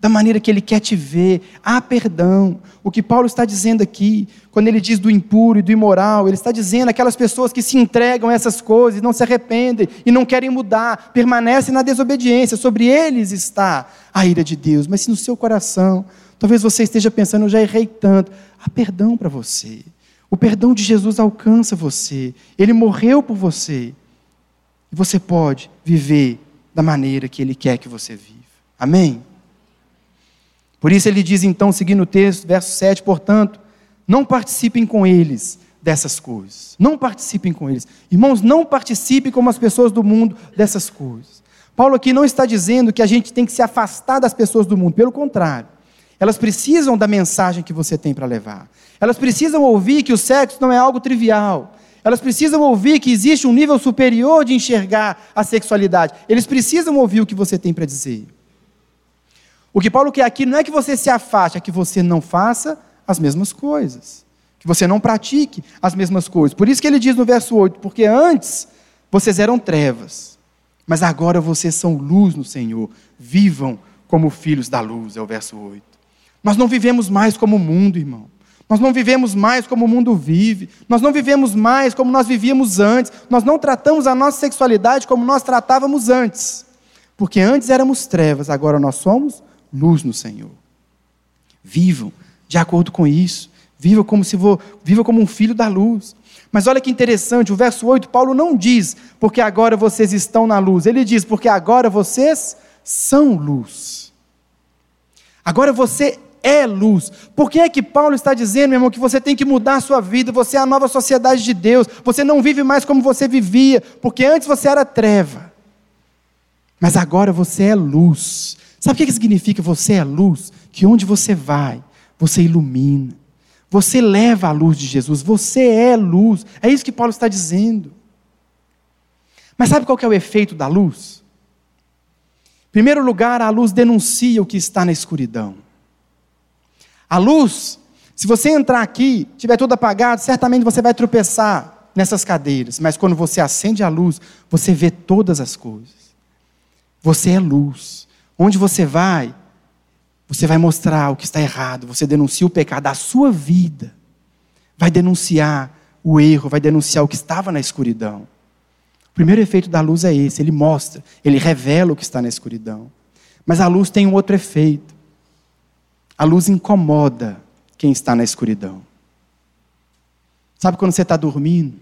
da maneira que Ele quer te ver. Há perdão. O que Paulo está dizendo aqui, quando ele diz do impuro e do imoral, ele está dizendo aquelas pessoas que se entregam a essas coisas, não se arrependem e não querem mudar, permanecem na desobediência. Sobre eles está a ira de Deus. Mas se no seu coração, talvez você esteja pensando, eu já errei tanto, há perdão para você. O perdão de Jesus alcança você. Ele morreu por você. E você pode viver da maneira que Ele quer que você viva. Amém? Por isso ele diz então, seguindo o texto, verso 7, portanto, não participem com eles dessas coisas. Não participem com eles. Irmãos, não participem como as pessoas do mundo dessas coisas. Paulo aqui não está dizendo que a gente tem que se afastar das pessoas do mundo, pelo contrário. Elas precisam da mensagem que você tem para levar. Elas precisam ouvir que o sexo não é algo trivial. Elas precisam ouvir que existe um nível superior de enxergar a sexualidade. Eles precisam ouvir o que você tem para dizer. O que Paulo quer aqui não é que você se afaste, é que você não faça as mesmas coisas. Que você não pratique as mesmas coisas. Por isso que ele diz no verso 8: Porque antes vocês eram trevas, mas agora vocês são luz no Senhor. Vivam como filhos da luz, é o verso 8. Nós não vivemos mais como o mundo, irmão. Nós não vivemos mais como o mundo vive. Nós não vivemos mais como nós vivíamos antes. Nós não tratamos a nossa sexualidade como nós tratávamos antes. Porque antes éramos trevas, agora nós somos luz no Senhor. Vivam de acordo com isso. Viva como se vou, viva como um filho da luz. Mas olha que interessante, o verso 8, Paulo não diz porque agora vocês estão na luz. Ele diz porque agora vocês são luz. Agora você é luz. Por que é que Paulo está dizendo, meu irmão, que você tem que mudar a sua vida, você é a nova sociedade de Deus, você não vive mais como você vivia, porque antes você era treva. Mas agora você é luz. Sabe o que significa você é luz? Que onde você vai, você ilumina. Você leva a luz de Jesus, você é luz. É isso que Paulo está dizendo. Mas sabe qual é o efeito da luz? Em primeiro lugar, a luz denuncia o que está na escuridão. A luz, se você entrar aqui, tiver tudo apagado, certamente você vai tropeçar nessas cadeiras, mas quando você acende a luz, você vê todas as coisas. Você é luz. Onde você vai, você vai mostrar o que está errado, você denuncia o pecado da sua vida, vai denunciar o erro, vai denunciar o que estava na escuridão. O primeiro efeito da luz é esse: ele mostra, ele revela o que está na escuridão. Mas a luz tem um outro efeito. A luz incomoda quem está na escuridão. Sabe quando você está dormindo?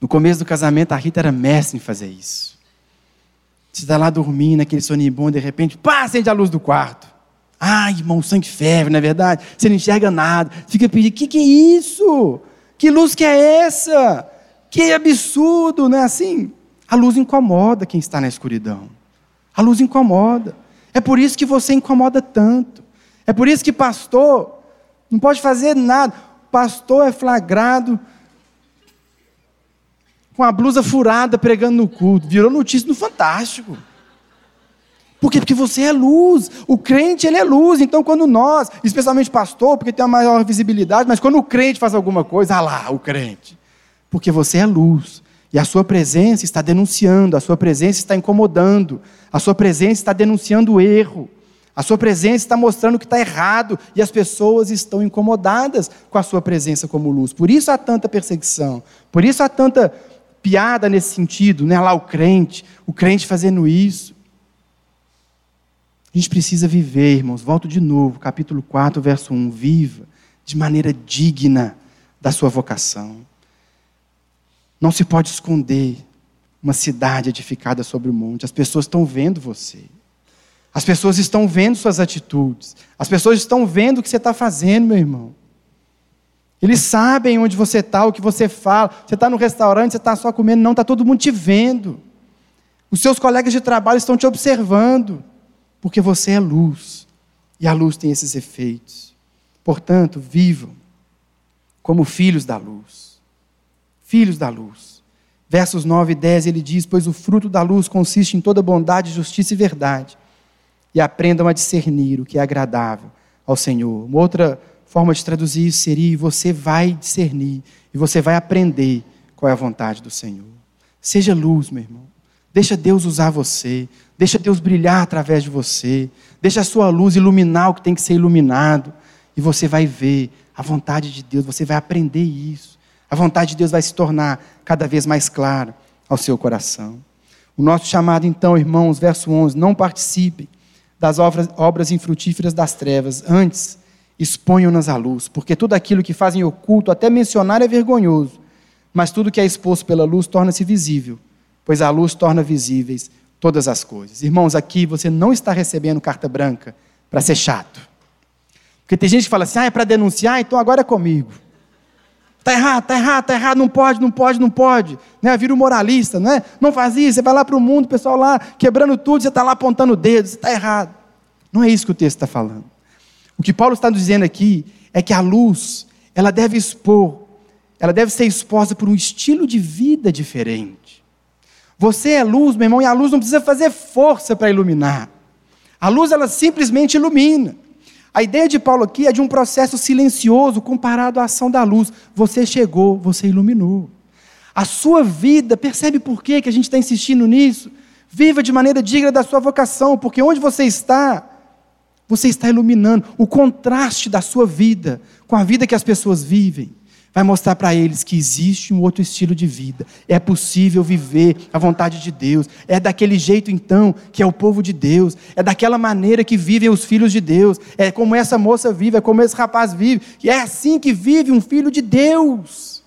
No começo do casamento, a Rita era mestre em fazer isso. Você está lá dormindo, aquele soninho bom, de repente, pá, acende a luz do quarto. Ai, irmão, o sangue ferve, não é verdade? Você não enxerga nada. Fica pedindo, o que, que é isso? Que luz que é essa? Que absurdo, não é assim? A luz incomoda quem está na escuridão. A luz incomoda. É por isso que você incomoda tanto. É por isso que pastor não pode fazer nada. Pastor é flagrado com a blusa furada pregando no culto. Virou notícia no Fantástico. Por quê? Porque você é luz. O crente, ele é luz. Então, quando nós, especialmente pastor, porque tem uma maior visibilidade, mas quando o crente faz alguma coisa, ah lá, o crente. Porque você é luz. E a sua presença está denunciando, a sua presença está incomodando, a sua presença está denunciando o erro. A sua presença está mostrando que está errado e as pessoas estão incomodadas com a sua presença como luz. Por isso há tanta perseguição, por isso há tanta piada nesse sentido, né? Lá o crente, o crente fazendo isso. A gente precisa viver, irmãos. Volto de novo, capítulo 4, verso 1. Viva de maneira digna da sua vocação. Não se pode esconder uma cidade edificada sobre o monte. As pessoas estão vendo você. As pessoas estão vendo suas atitudes. As pessoas estão vendo o que você está fazendo, meu irmão. Eles sabem onde você está, o que você fala. Você está no restaurante, você está só comendo, não, está todo mundo te vendo. Os seus colegas de trabalho estão te observando, porque você é luz. E a luz tem esses efeitos. Portanto, vivam como filhos da luz. filhos da luz. Versos 9 e 10 ele diz: Pois o fruto da luz consiste em toda bondade, justiça e verdade. E aprendam a discernir o que é agradável ao Senhor. Uma outra forma de traduzir isso seria: você vai discernir e você vai aprender qual é a vontade do Senhor. Seja luz, meu irmão. Deixa Deus usar você. Deixa Deus brilhar através de você. Deixa a sua luz iluminar o que tem que ser iluminado. E você vai ver a vontade de Deus, você vai aprender isso. A vontade de Deus vai se tornar cada vez mais clara ao seu coração. O nosso chamado, então, irmãos, verso 11: não participem das obras, obras infrutíferas das trevas, antes exponham-nas à luz, porque tudo aquilo que fazem oculto, até mencionar, é vergonhoso, mas tudo que é exposto pela luz torna-se visível, pois a luz torna visíveis todas as coisas. Irmãos, aqui você não está recebendo carta branca para ser chato. Porque tem gente que fala assim, ah, é para denunciar, então agora é comigo. Está errado, está errado, está errado, não pode, não pode, não pode. Né? Vira um moralista, não é? Não faz isso, você vai lá para o mundo, o pessoal lá quebrando tudo, você está lá apontando o dedo, você está errado. Não é isso que o texto está falando. O que Paulo está dizendo aqui é que a luz, ela deve expor, ela deve ser exposta por um estilo de vida diferente. Você é luz, meu irmão, e a luz não precisa fazer força para iluminar. A luz, ela simplesmente ilumina. A ideia de Paulo aqui é de um processo silencioso comparado à ação da luz. Você chegou, você iluminou. A sua vida, percebe por que a gente está insistindo nisso? Viva de maneira digna da sua vocação, porque onde você está, você está iluminando o contraste da sua vida com a vida que as pessoas vivem. Vai mostrar para eles que existe um outro estilo de vida. É possível viver a vontade de Deus. É daquele jeito, então, que é o povo de Deus. É daquela maneira que vivem os filhos de Deus. É como essa moça vive, é como esse rapaz vive. E é assim que vive um filho de Deus.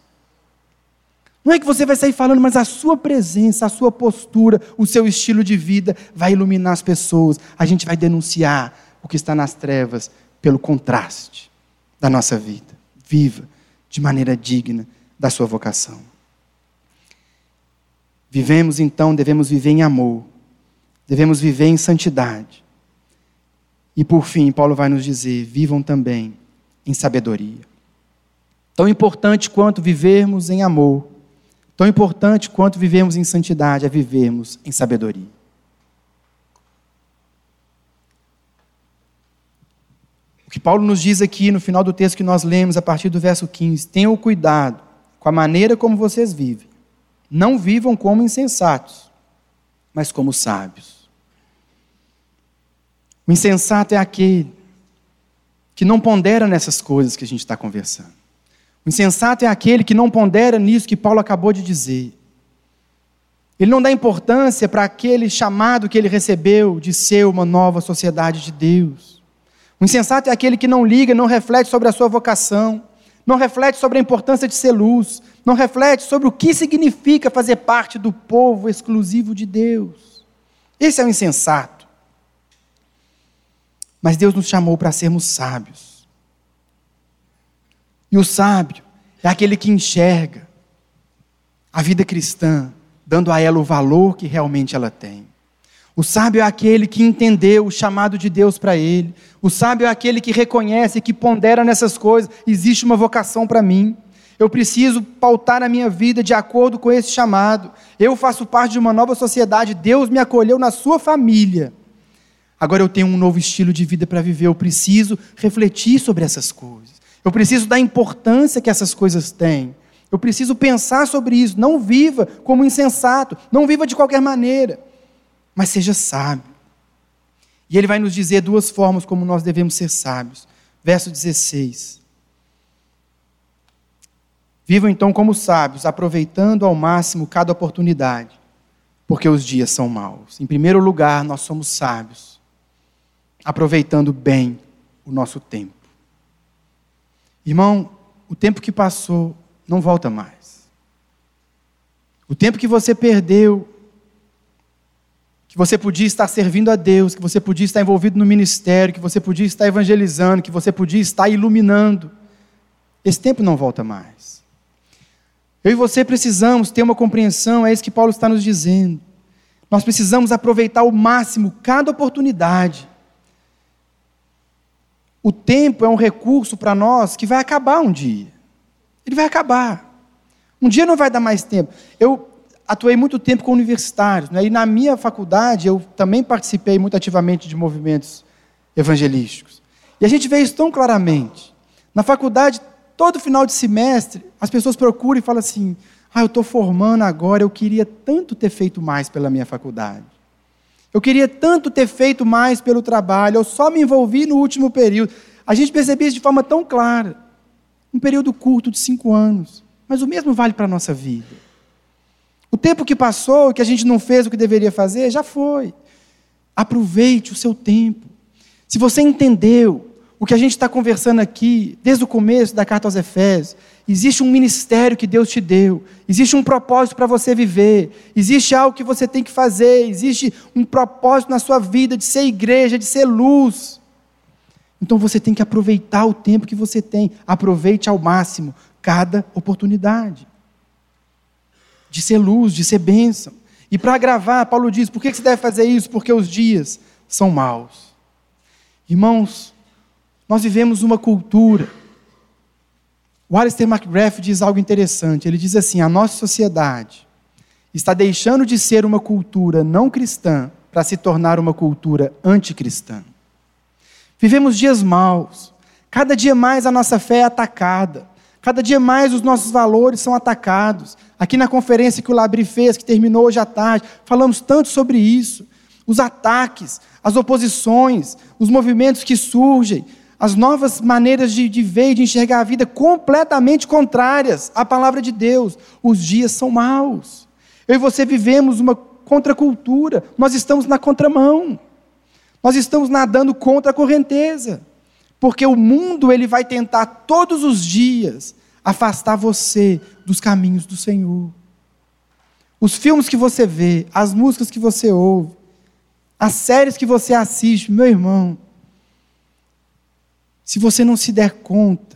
Não é que você vai sair falando, mas a sua presença, a sua postura, o seu estilo de vida vai iluminar as pessoas. A gente vai denunciar o que está nas trevas pelo contraste da nossa vida. Viva de maneira digna da sua vocação. Vivemos então, devemos viver em amor, devemos viver em santidade. E por fim, Paulo vai nos dizer: vivam também em sabedoria. Tão importante quanto vivermos em amor, tão importante quanto vivermos em santidade é vivermos em sabedoria. O que Paulo nos diz aqui no final do texto que nós lemos, a partir do verso 15: tenham cuidado com a maneira como vocês vivem. Não vivam como insensatos, mas como sábios. O insensato é aquele que não pondera nessas coisas que a gente está conversando. O insensato é aquele que não pondera nisso que Paulo acabou de dizer. Ele não dá importância para aquele chamado que ele recebeu de ser uma nova sociedade de Deus. O insensato é aquele que não liga, não reflete sobre a sua vocação, não reflete sobre a importância de ser luz, não reflete sobre o que significa fazer parte do povo exclusivo de Deus. Esse é o insensato. Mas Deus nos chamou para sermos sábios. E o sábio é aquele que enxerga a vida cristã, dando a ela o valor que realmente ela tem. O sábio é aquele que entendeu o chamado de Deus para ele. O sábio é aquele que reconhece, que pondera nessas coisas. Existe uma vocação para mim. Eu preciso pautar a minha vida de acordo com esse chamado. Eu faço parte de uma nova sociedade. Deus me acolheu na sua família. Agora eu tenho um novo estilo de vida para viver. Eu preciso refletir sobre essas coisas. Eu preciso dar importância que essas coisas têm. Eu preciso pensar sobre isso. Não viva como insensato. Não viva de qualquer maneira mas seja sábio. E ele vai nos dizer duas formas como nós devemos ser sábios. Verso 16. Vivam então como sábios, aproveitando ao máximo cada oportunidade, porque os dias são maus. Em primeiro lugar, nós somos sábios, aproveitando bem o nosso tempo. Irmão, o tempo que passou não volta mais. O tempo que você perdeu que você podia estar servindo a Deus, que você podia estar envolvido no ministério, que você podia estar evangelizando, que você podia estar iluminando. Esse tempo não volta mais. Eu e você precisamos ter uma compreensão, é isso que Paulo está nos dizendo. Nós precisamos aproveitar ao máximo cada oportunidade. O tempo é um recurso para nós que vai acabar um dia. Ele vai acabar. Um dia não vai dar mais tempo. Eu atuei muito tempo com universitários, né? e na minha faculdade eu também participei muito ativamente de movimentos evangelísticos. E a gente vê isso tão claramente. Na faculdade, todo final de semestre, as pessoas procuram e falam assim: ah, eu estou formando agora, eu queria tanto ter feito mais pela minha faculdade. Eu queria tanto ter feito mais pelo trabalho, eu só me envolvi no último período. A gente percebia isso de forma tão clara. Um período curto de cinco anos. Mas o mesmo vale para a nossa vida. O tempo que passou, que a gente não fez o que deveria fazer, já foi. Aproveite o seu tempo. Se você entendeu o que a gente está conversando aqui, desde o começo da carta aos Efésios, existe um ministério que Deus te deu, existe um propósito para você viver, existe algo que você tem que fazer, existe um propósito na sua vida de ser igreja, de ser luz. Então você tem que aproveitar o tempo que você tem, aproveite ao máximo cada oportunidade de ser luz, de ser bênção. E para agravar, Paulo diz: por que você deve fazer isso? Porque os dias são maus. Irmãos, nós vivemos uma cultura. O Alistair McGrath diz algo interessante. Ele diz assim: a nossa sociedade está deixando de ser uma cultura não cristã para se tornar uma cultura anticristã. Vivemos dias maus. Cada dia mais a nossa fé é atacada. Cada dia mais os nossos valores são atacados. Aqui na conferência que o Labri fez, que terminou hoje à tarde, falamos tanto sobre isso. Os ataques, as oposições, os movimentos que surgem, as novas maneiras de, de ver e de enxergar a vida completamente contrárias à palavra de Deus. Os dias são maus. Eu e você vivemos uma contracultura, nós estamos na contramão. Nós estamos nadando contra a correnteza. Porque o mundo ele vai tentar todos os dias afastar você dos caminhos do Senhor. Os filmes que você vê, as músicas que você ouve, as séries que você assiste, meu irmão, se você não se der conta,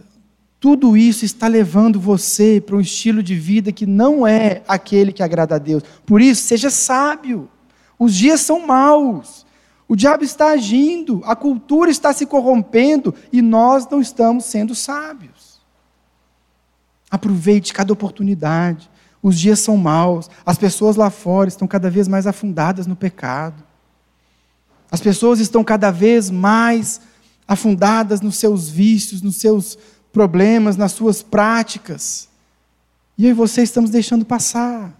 tudo isso está levando você para um estilo de vida que não é aquele que agrada a Deus. Por isso, seja sábio. Os dias são maus. O diabo está agindo, a cultura está se corrompendo e nós não estamos sendo sábios. Aproveite cada oportunidade. Os dias são maus, as pessoas lá fora estão cada vez mais afundadas no pecado. As pessoas estão cada vez mais afundadas nos seus vícios, nos seus problemas, nas suas práticas. E eu e você estamos deixando passar.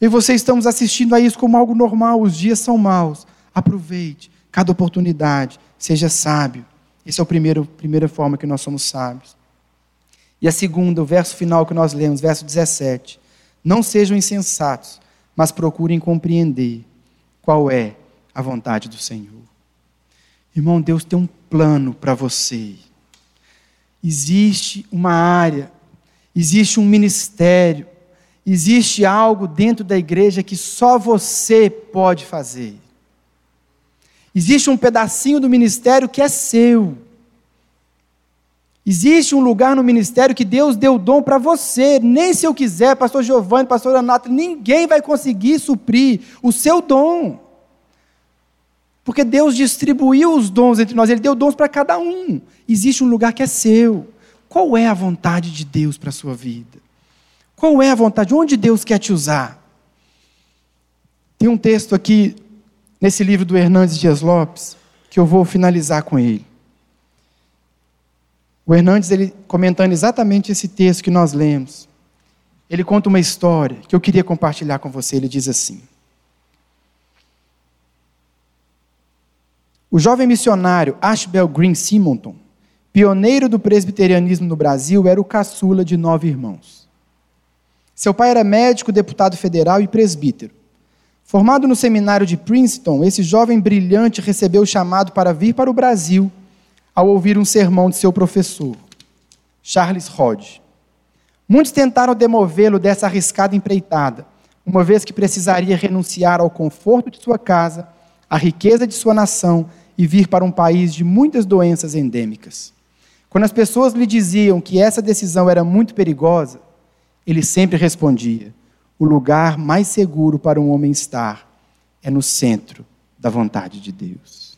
Eu e você estamos assistindo a isso como algo normal. Os dias são maus. Aproveite cada oportunidade. Seja sábio. Essa é a primeira, primeira forma que nós somos sábios. E a segunda, o verso final que nós lemos, verso 17. Não sejam insensatos, mas procurem compreender qual é a vontade do Senhor. Irmão, Deus tem um plano para você. Existe uma área, existe um ministério, existe algo dentro da igreja que só você pode fazer. Existe um pedacinho do ministério que é seu. Existe um lugar no ministério que Deus deu dom para você. Nem se eu quiser, pastor Giovanni, pastor Anato, ninguém vai conseguir suprir o seu dom. Porque Deus distribuiu os dons entre nós, Ele deu dons para cada um. Existe um lugar que é seu. Qual é a vontade de Deus para a sua vida? Qual é a vontade? Onde Deus quer te usar? Tem um texto aqui, nesse livro do Hernandes Dias Lopes, que eu vou finalizar com ele. O Hernandes, ele comentando exatamente esse texto que nós lemos, ele conta uma história que eu queria compartilhar com você. Ele diz assim: O jovem missionário Ashbel Green Simonton, pioneiro do presbiterianismo no Brasil, era o caçula de nove irmãos. Seu pai era médico, deputado federal e presbítero. Formado no seminário de Princeton, esse jovem brilhante recebeu o chamado para vir para o Brasil ao ouvir um sermão de seu professor, Charles Hodge. Muitos tentaram demovê-lo dessa arriscada empreitada, uma vez que precisaria renunciar ao conforto de sua casa, à riqueza de sua nação e vir para um país de muitas doenças endêmicas. Quando as pessoas lhe diziam que essa decisão era muito perigosa, ele sempre respondia: o lugar mais seguro para um homem estar é no centro da vontade de Deus.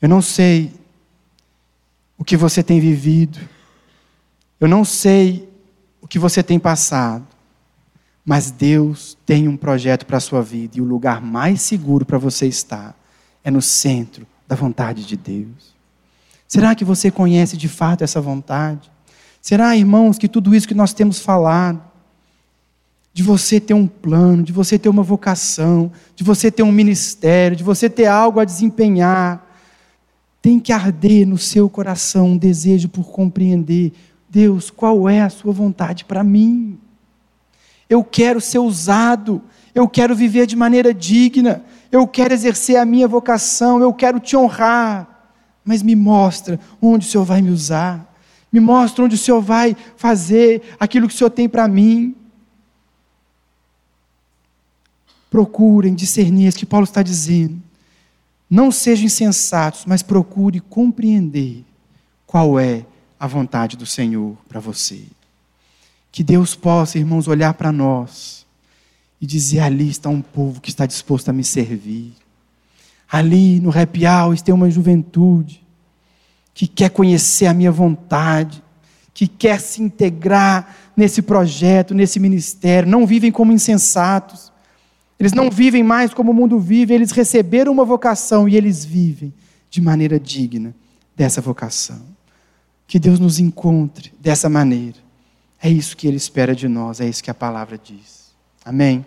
Eu não sei o que você tem vivido, eu não sei o que você tem passado. Mas Deus tem um projeto para a sua vida e o lugar mais seguro para você estar é no centro da vontade de Deus. Será que você conhece de fato essa vontade? Será, irmãos, que tudo isso que nós temos falado, de você ter um plano, de você ter uma vocação, de você ter um ministério, de você ter algo a desempenhar, tem que arder no seu coração um desejo por compreender, Deus, qual é a sua vontade para mim? Eu quero ser usado, eu quero viver de maneira digna, eu quero exercer a minha vocação, eu quero te honrar. Mas me mostra onde o Senhor vai me usar, me mostra onde o Senhor vai fazer aquilo que o Senhor tem para mim. Procurem discernir isso que Paulo está dizendo. Não sejam insensatos, mas procure compreender qual é a vontade do Senhor para você. Que Deus possa, irmãos, olhar para nós e dizer: ali está um povo que está disposto a me servir. Ali no hour tem uma juventude que quer conhecer a minha vontade, que quer se integrar nesse projeto, nesse ministério. Não vivem como insensatos. Eles não vivem mais como o mundo vive, eles receberam uma vocação e eles vivem de maneira digna dessa vocação. Que Deus nos encontre dessa maneira. É isso que Ele espera de nós, é isso que a palavra diz. Amém.